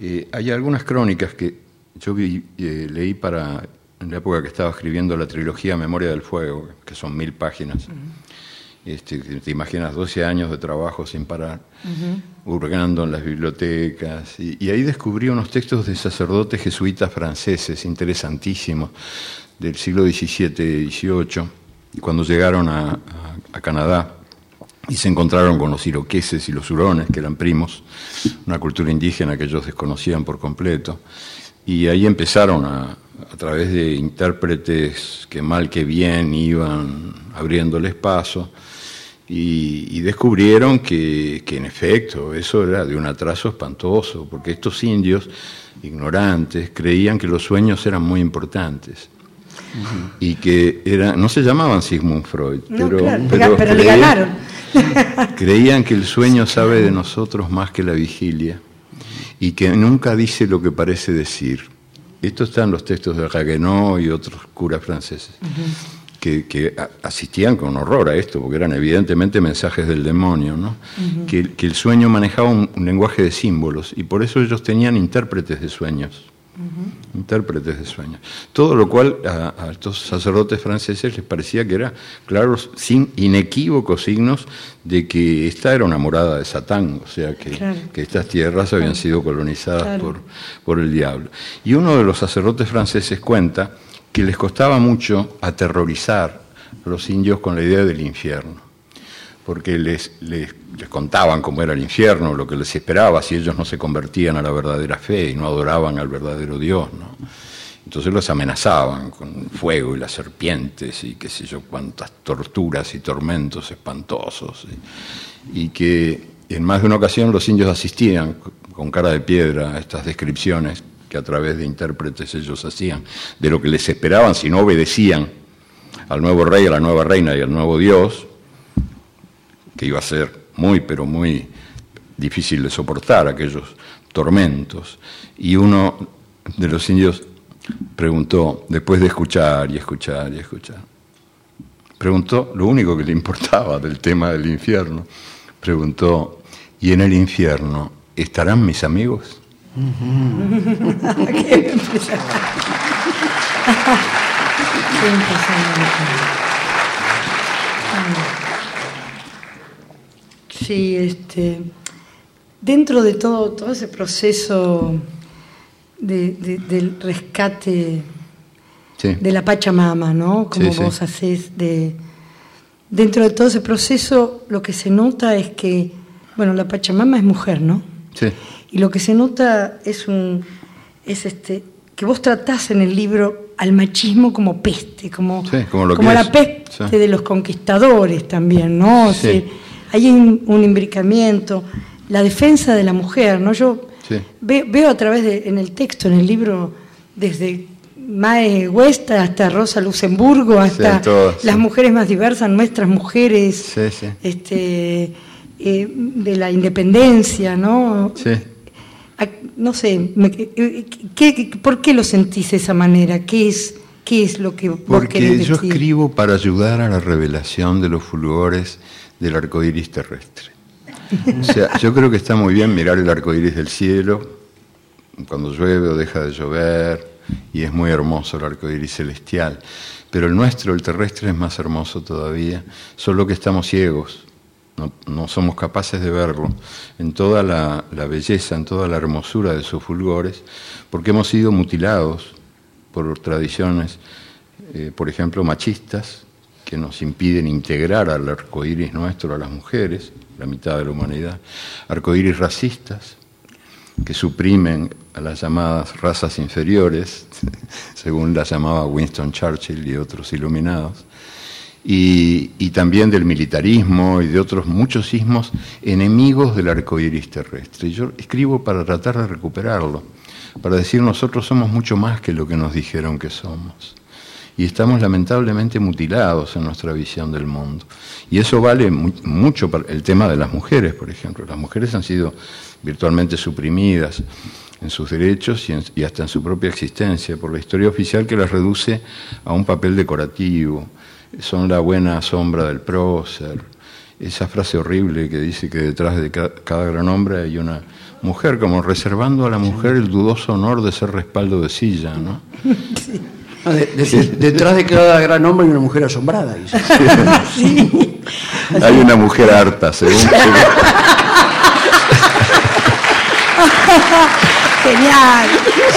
Eh, hay algunas crónicas que yo vi- eh, leí para en la época que estaba escribiendo la trilogía Memoria del Fuego, que son mil páginas. Este, te imaginas 12 años de trabajo sin parar, hurgando en las bibliotecas. Y, y ahí descubrí unos textos de sacerdotes jesuitas franceses interesantísimos del siglo XVII y XVIII, cuando llegaron a, a- a Canadá y se encontraron con los iroqueses y los hurones, que eran primos, una cultura indígena que ellos desconocían por completo. Y ahí empezaron a, a través de intérpretes que mal que bien iban abriéndoles paso, y, y descubrieron que, que, en efecto eso era de un atraso espantoso, porque estos indios ignorantes creían que los sueños eran muy importantes y que era, no se llamaban Sigmund Freud, No, pero, claro, pero pero le ganaron. (laughs) creían que el sueño sabe de nosotros más que la vigilia y que nunca dice lo que parece decir. Esto está en los textos de Raguenot y otros curas franceses, que, asistían con horror a esto, porque eran evidentemente mensajes del demonio, ¿no? Que, que el sueño manejaba un, un lenguaje de símbolos y por eso ellos tenían intérpretes de sueños intérpretes de sueños. Todo lo cual a, a estos sacerdotes franceses les parecía que era claros, sin inequívocos signos de que esta era una morada de Satán, o sea que, Claro. que estas tierras habían sido colonizadas Claro. por, por el diablo. Y uno de los sacerdotes franceses cuenta que les costaba mucho aterrorizar a los indios con la idea del infierno porque les, les, les contaban cómo era el infierno, lo que les esperaba si ellos no se convertían a la verdadera fe y no adoraban al verdadero Dios. ¿no? Entonces los amenazaban con fuego y las serpientes y qué sé yo, cuántas torturas y tormentos espantosos. Y, y que en más de una ocasión los indios asistían con cara de piedra a estas descripciones que a través de intérpretes ellos hacían de lo que les esperaban si no obedecían al nuevo rey, a la nueva reina y al nuevo Dios, que iba a ser muy, pero muy difícil de soportar aquellos tormentos. Y uno de los indios preguntó, después de escuchar y escuchar y escuchar, preguntó lo único que le importaba del tema del infierno, preguntó, ¿y en el infierno estarán mis amigos? (laughs) Qué impresionante. Qué impresionante. Sí, este, dentro de todo, todo ese proceso de- de- del rescate Sí. de la Pachamama, ¿no? Como Sí, sí. vos hacés de dentro de todo ese proceso, lo que se nota es que, bueno, la Pachamama es mujer, ¿no? Sí. Y lo que se nota es un es este que vos tratás en el libro al machismo como peste, como, Sí, como lo que la es. peste Sí. de los conquistadores también, ¿no? O sea, hay un, un imbricamiento, la defensa de la mujer, ¿no? Yo Sí. ve- veo a través de, en el texto, en el libro, desde Mae Huesta hasta Rosa Luxemburgo, hasta las sí. mujeres más diversas, nuestras mujeres, este, eh, de la independencia, ¿no? No sé, me- eh, ¿qué- qué- ¿por qué lo sentís de esa manera? ¿Qué es, qué es lo que vos Porque querés yo decir? escribo para ayudar a la revelación de los fulgores del arco iris terrestre. O sea, yo creo que está muy bien mirar el arco iris del cielo, cuando llueve o deja de llover, y es muy hermoso el arco iris celestial. Pero el nuestro, el terrestre, es más hermoso todavía, solo que estamos ciegos. No, somos capaces de verlo en toda la, la belleza, en toda la hermosura de sus fulgores, porque hemos sido mutilados por tradiciones, eh, por ejemplo, machistas, que nos impiden integrar al arco iris nuestro a las mujeres, la mitad de la humanidad, arcoíris racistas, que suprimen a las llamadas razas inferiores, (laughs) según las llamaba Winston Churchill y otros iluminados, y, también del militarismo y de otros muchos sismos enemigos del arco iris terrestre. Yo escribo para tratar de recuperarlo, para decir nosotros somos mucho más que lo que nos dijeron que somos. Y estamos lamentablemente mutilados en nuestra visión del mundo. Y eso vale mu- mucho para el tema de las mujeres, por ejemplo. Las mujeres han sido virtualmente suprimidas en sus derechos y, en- y hasta en su propia existencia por la historia oficial que las reduce a un papel decorativo. Son la buena sombra del prócer. Esa frase horrible que dice que detrás de ca- cada gran hombre hay una mujer, como reservando a la mujer el dudoso honor de ser respaldo de silla, ¿no? (laughs) Ah, de- de- de- detrás de cada gran hombre hay una mujer asombrada. dice. (laughs) Hay una mujer harta, según, (laughs) Genial.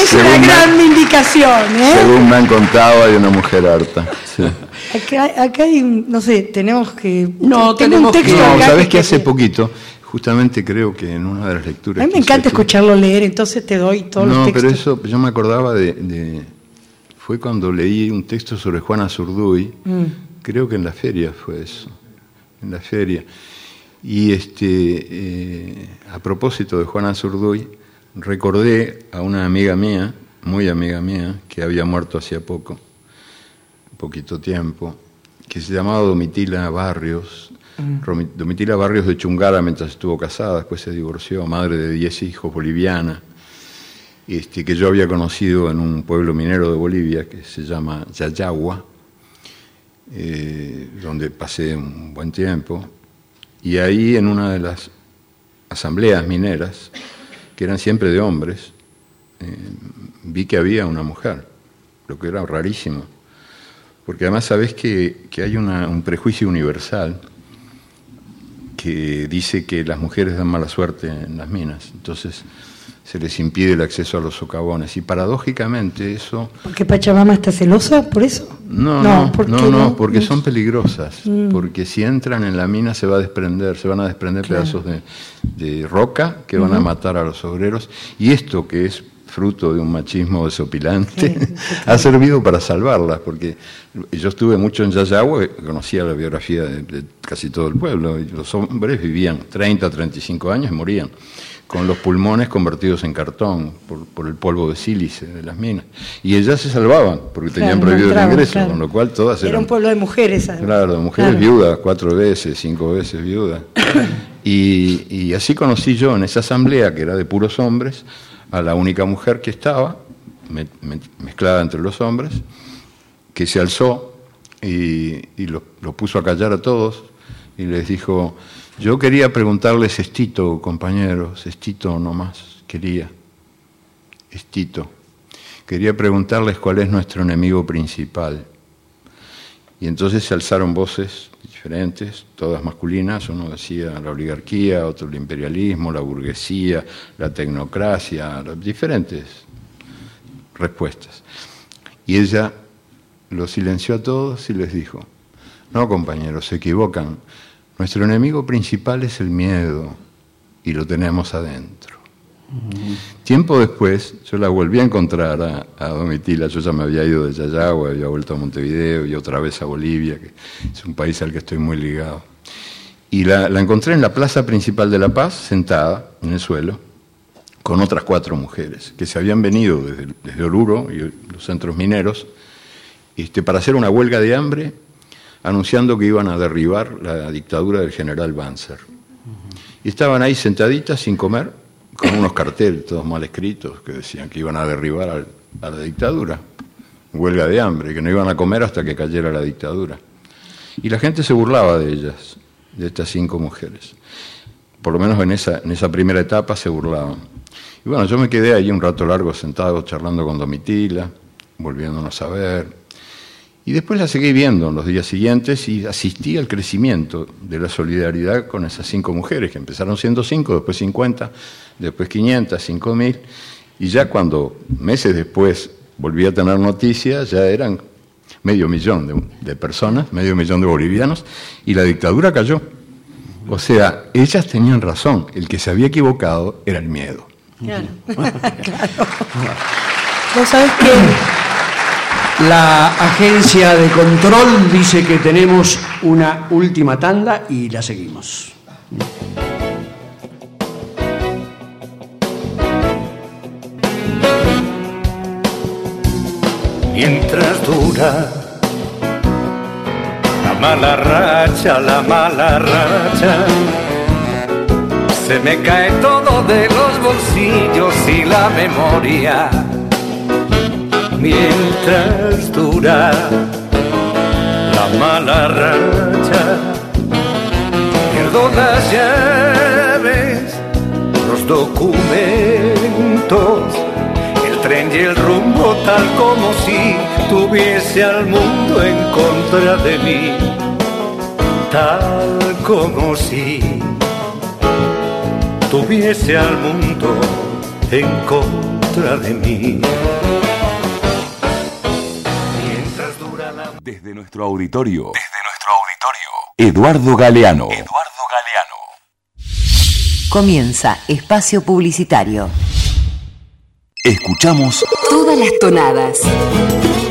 Es Según una me- gran vindicación, ¿eh? según me han contado, hay una mujer harta. sí. Acá, acá hay, un- no sé, tenemos que... No, tenemos un texto No, sabes que que- hace poquito, justamente creo que en una de las lecturas. A mí me encanta aquí- escucharlo leer, entonces te doy todos no, los textos. pero eso, yo me acordaba de, de- Fue cuando leí un texto sobre Juana Zurduy, Mm. creo que en la feria fue eso, en la feria. Y este, eh, a propósito de Juana Zurduy, recordé a una amiga mía, muy amiga mía, que había muerto hacía poco, poquito tiempo, que se llamaba Domitila Barrios. Romi- Domitila Barrios de Chungara mientras estuvo casada, después se divorció, madre de 10 hijos, boliviana, este, que yo había conocido en un pueblo minero de Bolivia que se llama Yayagua, eh, donde pasé un buen tiempo. Y ahí en una de las asambleas mineras, que eran siempre de hombres, eh, vi que había una mujer, lo que era rarísimo. Porque además sabes que, que hay una- un prejuicio universal que dice que las mujeres dan mala suerte en las minas. Entonces se les impide el acceso a los socavones. Y paradójicamente eso... ¿Porque Pachamama está celosa por eso? No, no, ¿por no, no, porque son peligrosas. Mm. Porque si entran en la mina se va a desprender, se van a desprender Claro. pedazos de, de roca que van a matar a los obreros. Y esto que es fruto de un machismo desopilante, (laughs) ha servido para salvarlas, porque yo estuve mucho en Yayagua, conocía la biografía de, de casi todo el pueblo, y los hombres vivían 30, 35 años y morían, con los pulmones convertidos en cartón por, por el polvo de sílice de las minas. Y ellas se salvaban, porque tenían Claro, prohibido el ingreso, claro. con lo cual todas Era eran... un pueblo de mujeres. además. Claro, de mujeres Claro. viudas, cuatro veces, cinco veces viudas. Y, y así conocí yo en esa asamblea, que era de puros hombres, a la única mujer que estaba, me- me- mezclada entre los hombres, que se alzó y, y lo, lo puso a callar a todos y les dijo, yo quería preguntarles Estito, compañeros, Estito nomás, quería, Estito. Quería preguntarles cuál es nuestro enemigo principal. Y entonces se alzaron voces diferentes, todas masculinas, uno decía la oligarquía, otro el imperialismo, la burguesía, la tecnocracia, diferentes respuestas. Y ella los silenció a todos y les dijo, no compañeros, se equivocan, nuestro enemigo principal es el miedo y lo tenemos adentro. Tiempo después, yo la volví a encontrar a, a Domitila, yo ya me había ido de Yayagua, había vuelto a Montevideo y otra vez a Bolivia, que es un país al que estoy muy ligado. Y la, la encontré en la plaza principal de La Paz, sentada en el suelo, con otras cuatro mujeres que se habían venido desde, desde Oruro y los centros mineros este, para hacer una huelga de hambre, anunciando que iban a derribar la dictadura del general Banzer. Y estaban ahí sentaditas sin comer, con unos carteles todos mal escritos que decían que iban a derribar a la dictadura, huelga de hambre, que no iban a comer hasta que cayera la dictadura. Y la gente se burlaba de ellas, de estas cinco mujeres. Por lo menos en esa, en esa primera etapa se burlaban. Y bueno, yo me quedé ahí un rato largo sentado charlando con Domitila, volviéndonos a ver. Y después la seguí viendo en los días siguientes y asistí al crecimiento de la solidaridad con esas cinco mujeres, que empezaron siendo cinco, después 50, después 500, 5000. Y ya cuando meses después volví a tener noticias, ya eran medio millón de, de personas, medio millón de bolivianos, y la dictadura cayó. O sea, ellas tenían razón, el que se había equivocado era el miedo. Claro. (laughs) claro. Vos sabés que La agencia de control dice que tenemos una última tanda y la seguimos. mientras dura la mala racha, la mala racha. Se me cae todo de los bolsillos y la memoria. Mientras dura la mala racha, pierdo las llaves, los documentos el tren y el rumbo tal como si tuviese al mundo en contra de mí, tal como si tuviese al mundo en contra de mí. Nuestro auditorio. Desde nuestro auditorio. Eduardo Galeano. Eduardo Galeano. Comienza espacio publicitario. Escuchamos Todas las tonadas.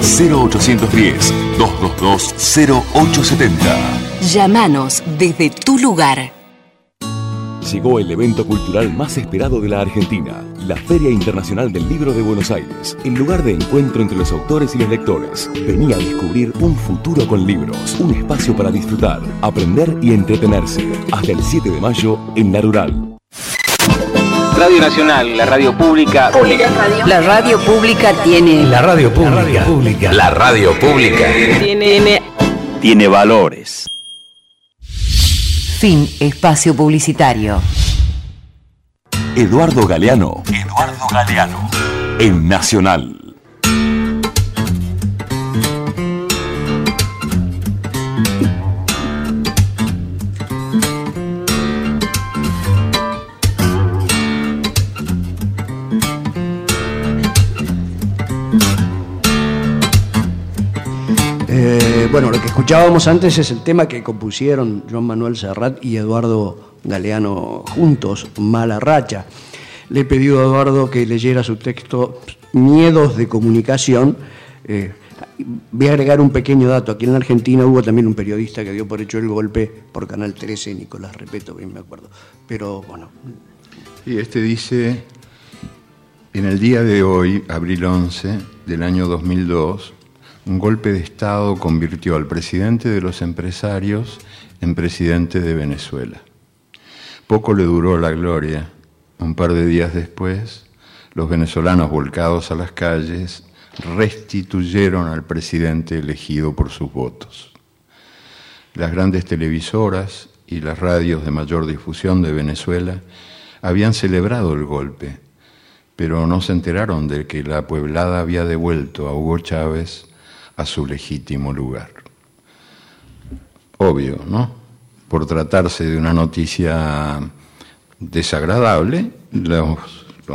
0810 222 0870. Llámanos desde tu lugar. Llegó el evento cultural más esperado de la Argentina, la Feria Internacional del Libro de Buenos Aires, el lugar de encuentro entre los autores y los lectores. Venía a descubrir un futuro con libros, un espacio para disfrutar, aprender y entretenerse. Hasta el 7 de mayo en La Rural. Radio Nacional, la radio pública. La radio pública tiene. La radio pública. La radio pública. Tiene. Tiene valores. Fin espacio publicitario. Eduardo Galeano. Eduardo Galeano. En Nacional. Eh, bueno, lo que escuchábamos antes es el tema que compusieron Joan Manuel Serrat y Eduardo Galeano juntos, Mala Racha. Le he pedido a Eduardo que leyera su texto Miedos de Comunicación. Eh, voy a agregar un pequeño dato. Aquí en la Argentina hubo también un periodista que dio por hecho el golpe por Canal 13, Nicolás Repeto, bien me acuerdo. Pero bueno, Y este dice, en el día de hoy, abril 11 del año 2002, un golpe de Estado convirtió al presidente de los empresarios en presidente de Venezuela. Poco le duró la gloria. Un par de días después, los venezolanos volcados a las calles restituyeron al presidente elegido por sus votos. Las grandes televisoras y las radios de mayor difusión de Venezuela habían celebrado el golpe, pero no se enteraron de que la pueblada había devuelto a Hugo Chávez a su legítimo lugar. Obvio, ¿no? Por tratarse de una noticia desagradable, los,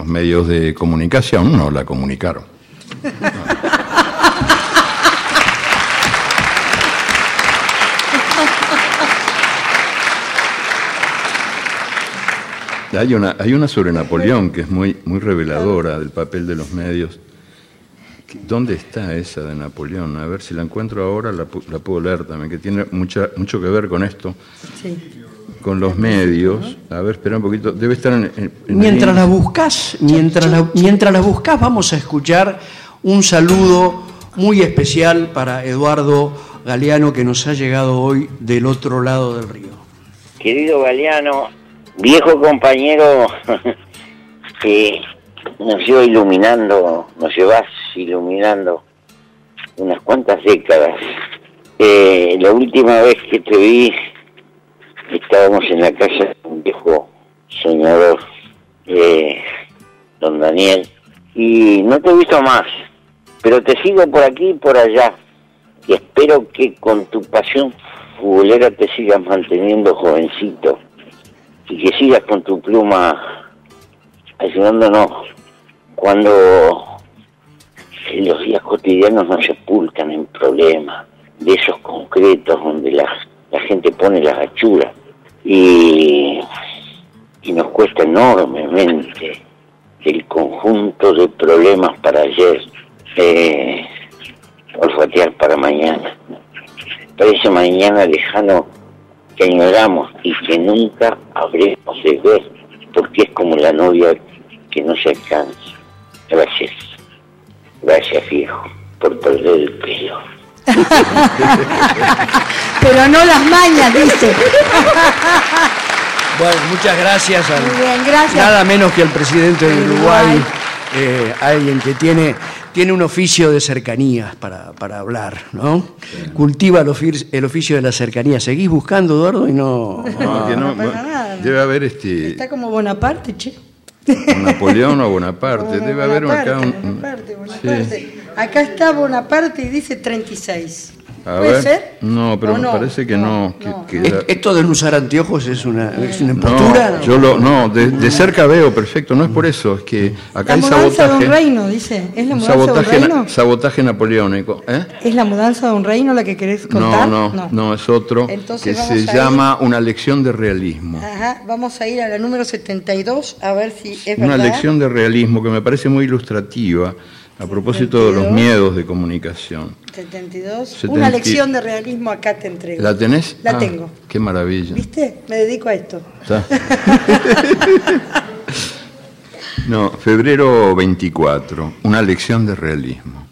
medios de comunicación no la comunicaron. Hay una, sobre Napoleón que es muy reveladora del papel de los medios. ¿Dónde está esa de Napoleón? A ver si la encuentro ahora, la, pu- la puedo leer también, que tiene mucha, mucho que ver con esto, Sí. con los medios. A ver, espera un poquito. Debe estar en. en- en Mientras la buscas, mientras la, mientras la buscas, vamos a escuchar un saludo muy especial para Eduardo Galeano que nos ha llegado hoy del otro lado del río. Querido Galeano, viejo compañero que (laughs) nos lleva iluminando, nos llevas iluminando unas cuantas décadas. Eh, la última vez que te vi, estábamos en la casa de un viejo soñador, eh, don Daniel, y no te he visto más, pero te sigo por aquí y por allá, y espero que con tu pasión futbolera te sigas manteniendo jovencito y que sigas con tu pluma ayudándonos cuando los días cotidianos nos sepultan en problemas de esos concretos donde la, gente pone las achuras y, nos cuesta enormemente el conjunto de problemas para ayer eh, olfatear para mañana para ese mañana lejano que añoramos y que nunca habremos de ver, porque es como la novia que no se alcanza. Gracias, gracias viejo, por perder el pelo. (laughs) Pero no las mañas, dice. (laughs) Bueno, muchas gracias Muy bien, gracias. nada menos que al presidente de Uruguay, eh, alguien que tiene, tiene un oficio de cercanías para, para hablar, ¿no? Cultiva el oficio, el oficio de la cercanía. ¿Seguís buscando, Eduardo? Y no... No, que no, para nada. debe haber este Está como Bonaparte, che. Napoleón o Bonaparte. (laughs) Debe haber acá un. Bonaparte, sí. Acá está Bonaparte y dice 36. A ¿Puede ver. ser? No, pero ¿O me no? parece que no. que- que ¿Es- era- ¿Esto de no usar anteojos es una, es una No, impostura? yo lo, no, de, de cerca veo perfecto, no es por eso, es que acá La hay mudanza de un sabotaje, reino, dice. ¿Es la mudanza de un sabotaje, reino? sabotaje napoleónico. ¿eh? ¿Es la mudanza de un reino la que querés No, contar? no, no, es otro Entonces que vamos se a ir- llama Una lección de realismo. Ajá, vamos a ir a la número 72 a ver si es Una verdad. lección de realismo que me parece muy ilustrativa a propósito de los 72. miedos de comunicación. 72. 70. Una lección de realismo acá te entrego. ¿La tenés? La Ah, tengo. Qué maravilla. ¿Viste? Me dedico a esto. (laughs) No, febrero 24, una lección de realismo.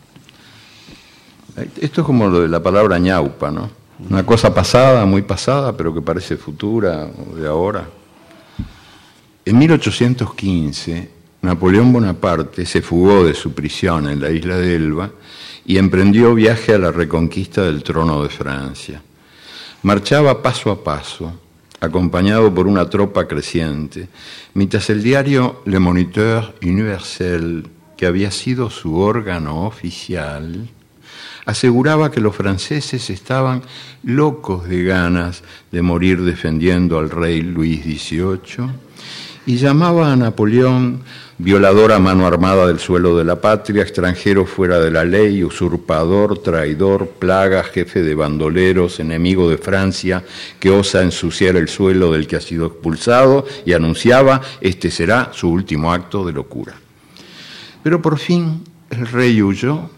Esto es como lo de la palabra ñaupa, ¿no? Una cosa pasada, muy pasada, pero que parece futura o de ahora. En 1815, Napoleón Bonaparte se fugó de su prisión en la isla de Elba y emprendió viaje a la reconquista del trono de Francia. Marchaba paso a paso, acompañado por una tropa creciente, mientras el diario Le Moniteur Universel, que había sido su órgano oficial, aseguraba que los franceses estaban locos de ganas de morir defendiendo al rey Luis XVIII y llamaba a Napoleón violador a mano armada del suelo de la patria, extranjero fuera de la ley, usurpador, traidor, plaga, jefe de bandoleros, enemigo de Francia, que osa ensuciar el suelo del que ha sido expulsado y anunciaba, este será su último acto de locura. Pero por fin el rey huyó,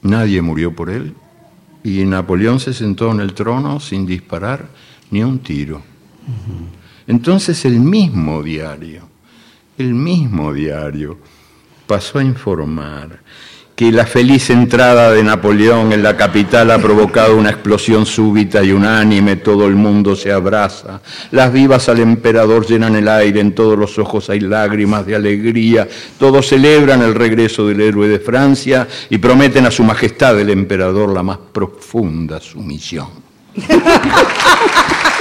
nadie murió por él, y Napoleón se sentó en el trono sin disparar ni un tiro. Entonces el mismo diario, el mismo diario, pasó a informar que la feliz entrada de Napoleón en la capital ha provocado una explosión súbita y unánime, todo el mundo se abraza, las vivas al emperador llenan el aire, en todos los ojos hay lágrimas de alegría, todos celebran el regreso del héroe de Francia y prometen a su majestad el emperador la más profunda sumisión. (laughs)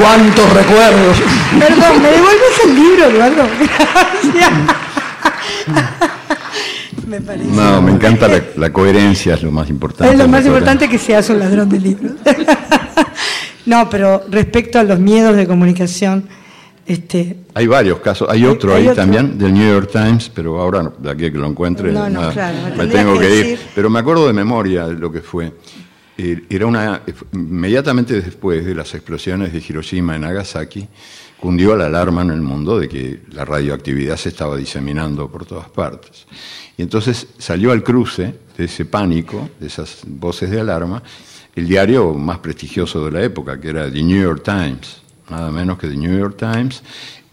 ¿Cuántos recuerdos? (laughs) Perdón, ¿me devuelves el libro, Eduardo? Gracias. (laughs) me parece. No, me encanta la, la coherencia, es lo más importante. Es lo más importante que seas un ladrón de libros. (laughs) no, pero respecto a los miedos de comunicación, este, Hay varios casos, hay otro hay ahí otro. también del New York Times, pero ahora de aquí a que lo encuentre No, no, nada, claro, me tengo que que, ir. Pero me acuerdo de memoria de lo que fue. Eh, Era una inmediatamente después de las explosiones de Hiroshima y Nagasaki, cundió la alarma en el mundo de que la radioactividad se estaba diseminando por todas partes. Y entonces salió al cruce de ese pánico, de esas voces de alarma, el diario más prestigioso de la época, que era The New York Times, nada menos que The New York Times,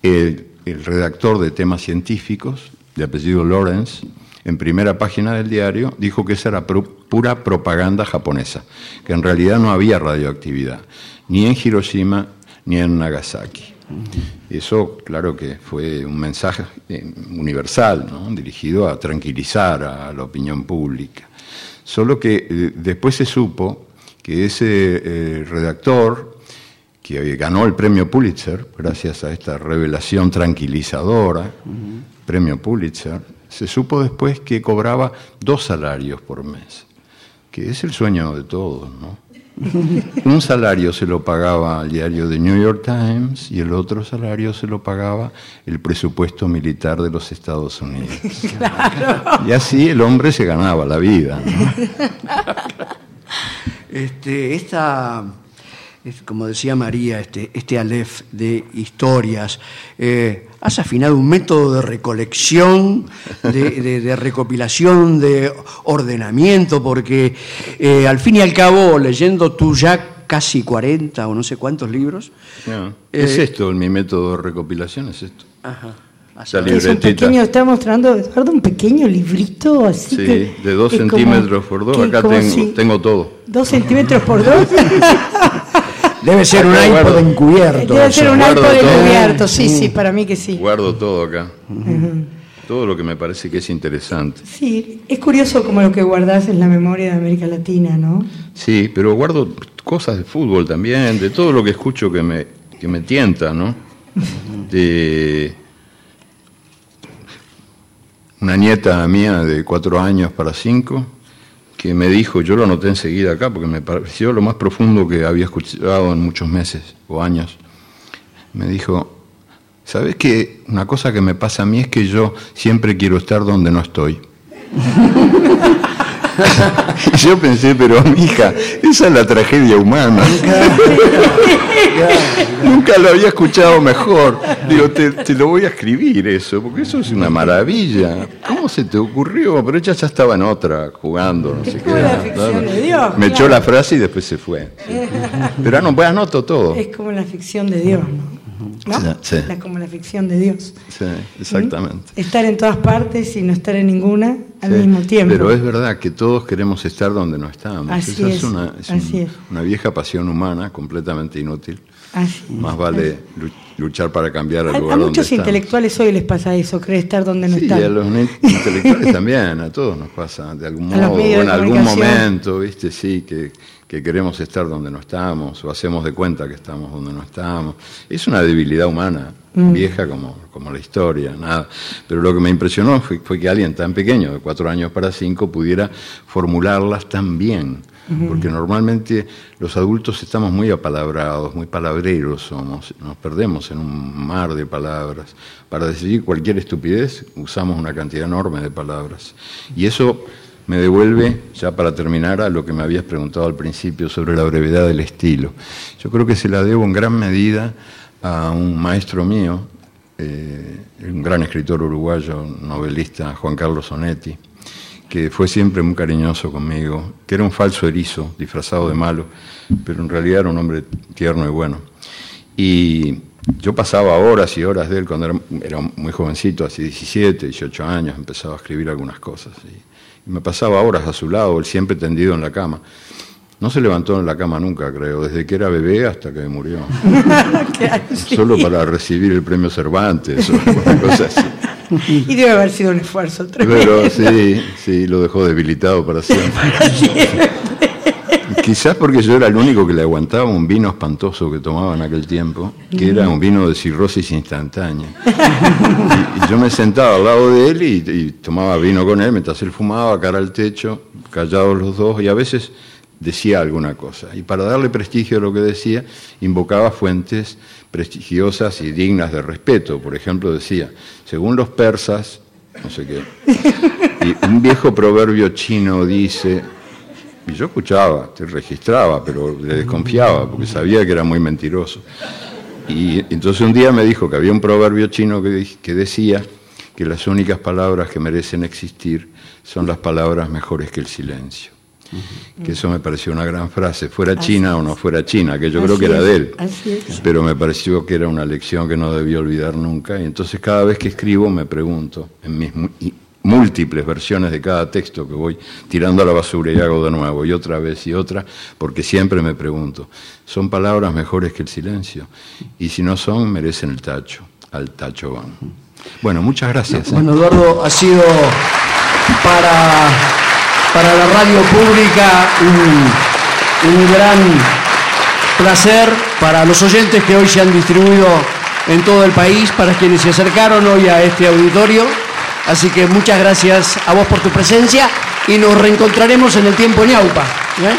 el, el redactor de temas científicos, de apellido Lawrence, en primera página del diario, dijo que esa era pura propaganda japonesa, que en realidad no había radioactividad, ni en Hiroshima ni en Nagasaki. Eso, claro que fue un mensaje eh, universal, ¿no? dirigido a tranquilizar a la opinión pública. Solo que eh, después se supo que ese eh, redactor, que ganó el premio Pulitzer, gracias a esta revelación tranquilizadora, premio Pulitzer, se supo después que cobraba dos salarios por mes, que es el sueño de todos, ¿no? (laughs) Un salario se lo pagaba al diario The New York Times y el otro salario se lo pagaba el presupuesto militar de los Estados Unidos. Y así el hombre se ganaba la vida. ¿no? (laughs) Este, esta, es como decía María, este, este Aleph de historias, eh, has afinado un método de recolección, de, de- de recopilación, de ordenamiento, porque eh, al fin y al cabo, leyendo tú ya casi 40 o no sé cuántos libros, No, Eh, es esto, mi método de recopilación es esto. Ajá. Es un pequeño, está mostrando Eduardo un pequeño librito así Sí, que- de dos que como- centímetros por dos, acá como tengo, si- tengo todo. dos centímetros por dos. (laughs) Debe ser un iPod guardo. encubierto. Debe ser un guardo iPod todo. encubierto, sí, sí, para mí que sí. Guardo todo acá. Todo lo que me parece que es interesante. Sí, es curioso como lo que guardás en la memoria de América Latina, ¿no? Sí, pero guardo cosas de fútbol también, de todo lo que escucho que me, que me tienta, ¿no? De una nieta mía de cuatro años para cinco que me dijo, yo lo noté enseguida acá, porque me pareció lo más profundo que había escuchado en muchos meses o años. Me dijo, ¿sabes qué? Una cosa que me pasa a mí es que yo siempre quiero estar donde no estoy. (laughs) Y (laughs) yo pensé, pero hija, esa es la tragedia humana. Nunca lo había escuchado mejor. Digo, te, te lo voy a escribir eso, porque eso es una maravilla. ¿Cómo se te ocurrió? Pero ella ya estaba en otra, jugando, no sé qué. Dios, Me echó la frase y después se fue. (laughs) Pero no, pues anoto todo. Es como la ficción de Dios, ¿no? ¿No? Sí, sí. La- como la ficción de Dios. Sí, exactamente. Estar en todas partes y no estar en ninguna al Sí, mismo tiempo. Pero es verdad que todos queremos estar donde no estamos. Así Esa es, es, una, es así un- es. una vieja pasión humana completamente inútil. Así Más vale lu- luchar para cambiar el A, lugar a donde muchos estamos. intelectuales hoy les pasa eso, creer estar donde no Sí, están. a los intelectuales también, a todos nos pasa de algún (laughs) modo, o en algún momento, ¿viste? Sí, que, que queremos estar donde no estamos, o hacemos de cuenta que estamos donde no estamos. Es una debilidad humana, Mm. vieja como, como la historia, nada. Pero lo que me impresionó fue, fue que alguien tan pequeño, de cuatro años para cinco, pudiera formularlas tan bien. Porque normalmente los adultos estamos muy apalabrados, muy palabreros somos, nos perdemos en un mar de palabras. Para decir cualquier estupidez usamos una cantidad enorme de palabras. Y eso me devuelve, ya para terminar, a lo que me habías preguntado al principio sobre la brevedad del estilo. Yo creo que se la debo en gran medida a un maestro mío, eh, un gran escritor uruguayo, novelista, Juan Carlos Sonetti, que fue siempre muy cariñoso conmigo, que era un falso erizo, disfrazado de malo, pero en realidad era un hombre tierno y bueno. Y yo pasaba horas y horas de él cuando era, muy jovencito, así 17, 18 años, empezaba a escribir algunas cosas. Y, y me pasaba horas a su lado, él siempre tendido en la cama. No se levantó en la cama nunca, creo, desde que era bebé hasta que murió. (laughs) Solo para recibir el premio Cervantes o (laughs) alguna cosa así. Y debe haber sido un esfuerzo tremendo. Pero sí, sí, lo dejó debilitado para siempre. Quizás porque yo era el único que le aguantaba un vino espantoso que tomaba en aquel tiempo, que era un vino de cirrosis instantánea. Y, y yo me sentaba al lado de él y, y tomaba vino con él mientras él fumaba, cara al techo, callados los dos, y a veces decía alguna cosa. Y para darle prestigio a lo que decía, invocaba fuentes prestigiosas y dignas de respeto. Por ejemplo, decía, según los persas, no sé qué, y un viejo proverbio chino dice, y yo escuchaba, te registraba, pero le desconfiaba porque sabía que era muy mentiroso. Y entonces un día me dijo que había un proverbio chino que, decía que las únicas palabras que merecen existir son las palabras mejores que el silencio. Que eso me pareció una gran frase, fuera Así china o no fuera china, que yo creo que era de él así es. pero me pareció que era una lección que no debía olvidar nunca. Y entonces cada vez que escribo me pregunto, en mis múltiples versiones de cada texto que voy tirando a la basura y hago de nuevo, y otra vez y otra, porque siempre me pregunto, ¿son palabras mejores que el silencio? Y si no son, merecen el tacho, al tacho van. Bueno, muchas gracias. ¿eh? Bueno, Eduardo, ha sido para, para la radio pública un, gran placer, para los oyentes que hoy se han distribuido en todo el país, para quienes se acercaron hoy a este auditorio. Así que muchas gracias a vos por tu presencia y nos reencontraremos en el tiempo en Yaupa. ¿eh?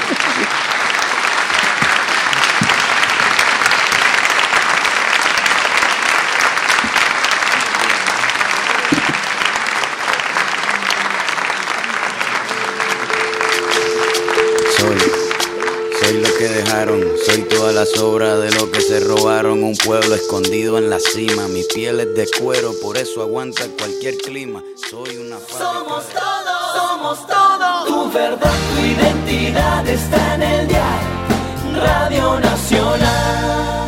Pueblo escondido en la cima, mi piel es de cuero, por eso aguanta cualquier clima. Soy una Somos todo, somos todo. Tu verdad, tu identidad está en el diario Radio Nacional.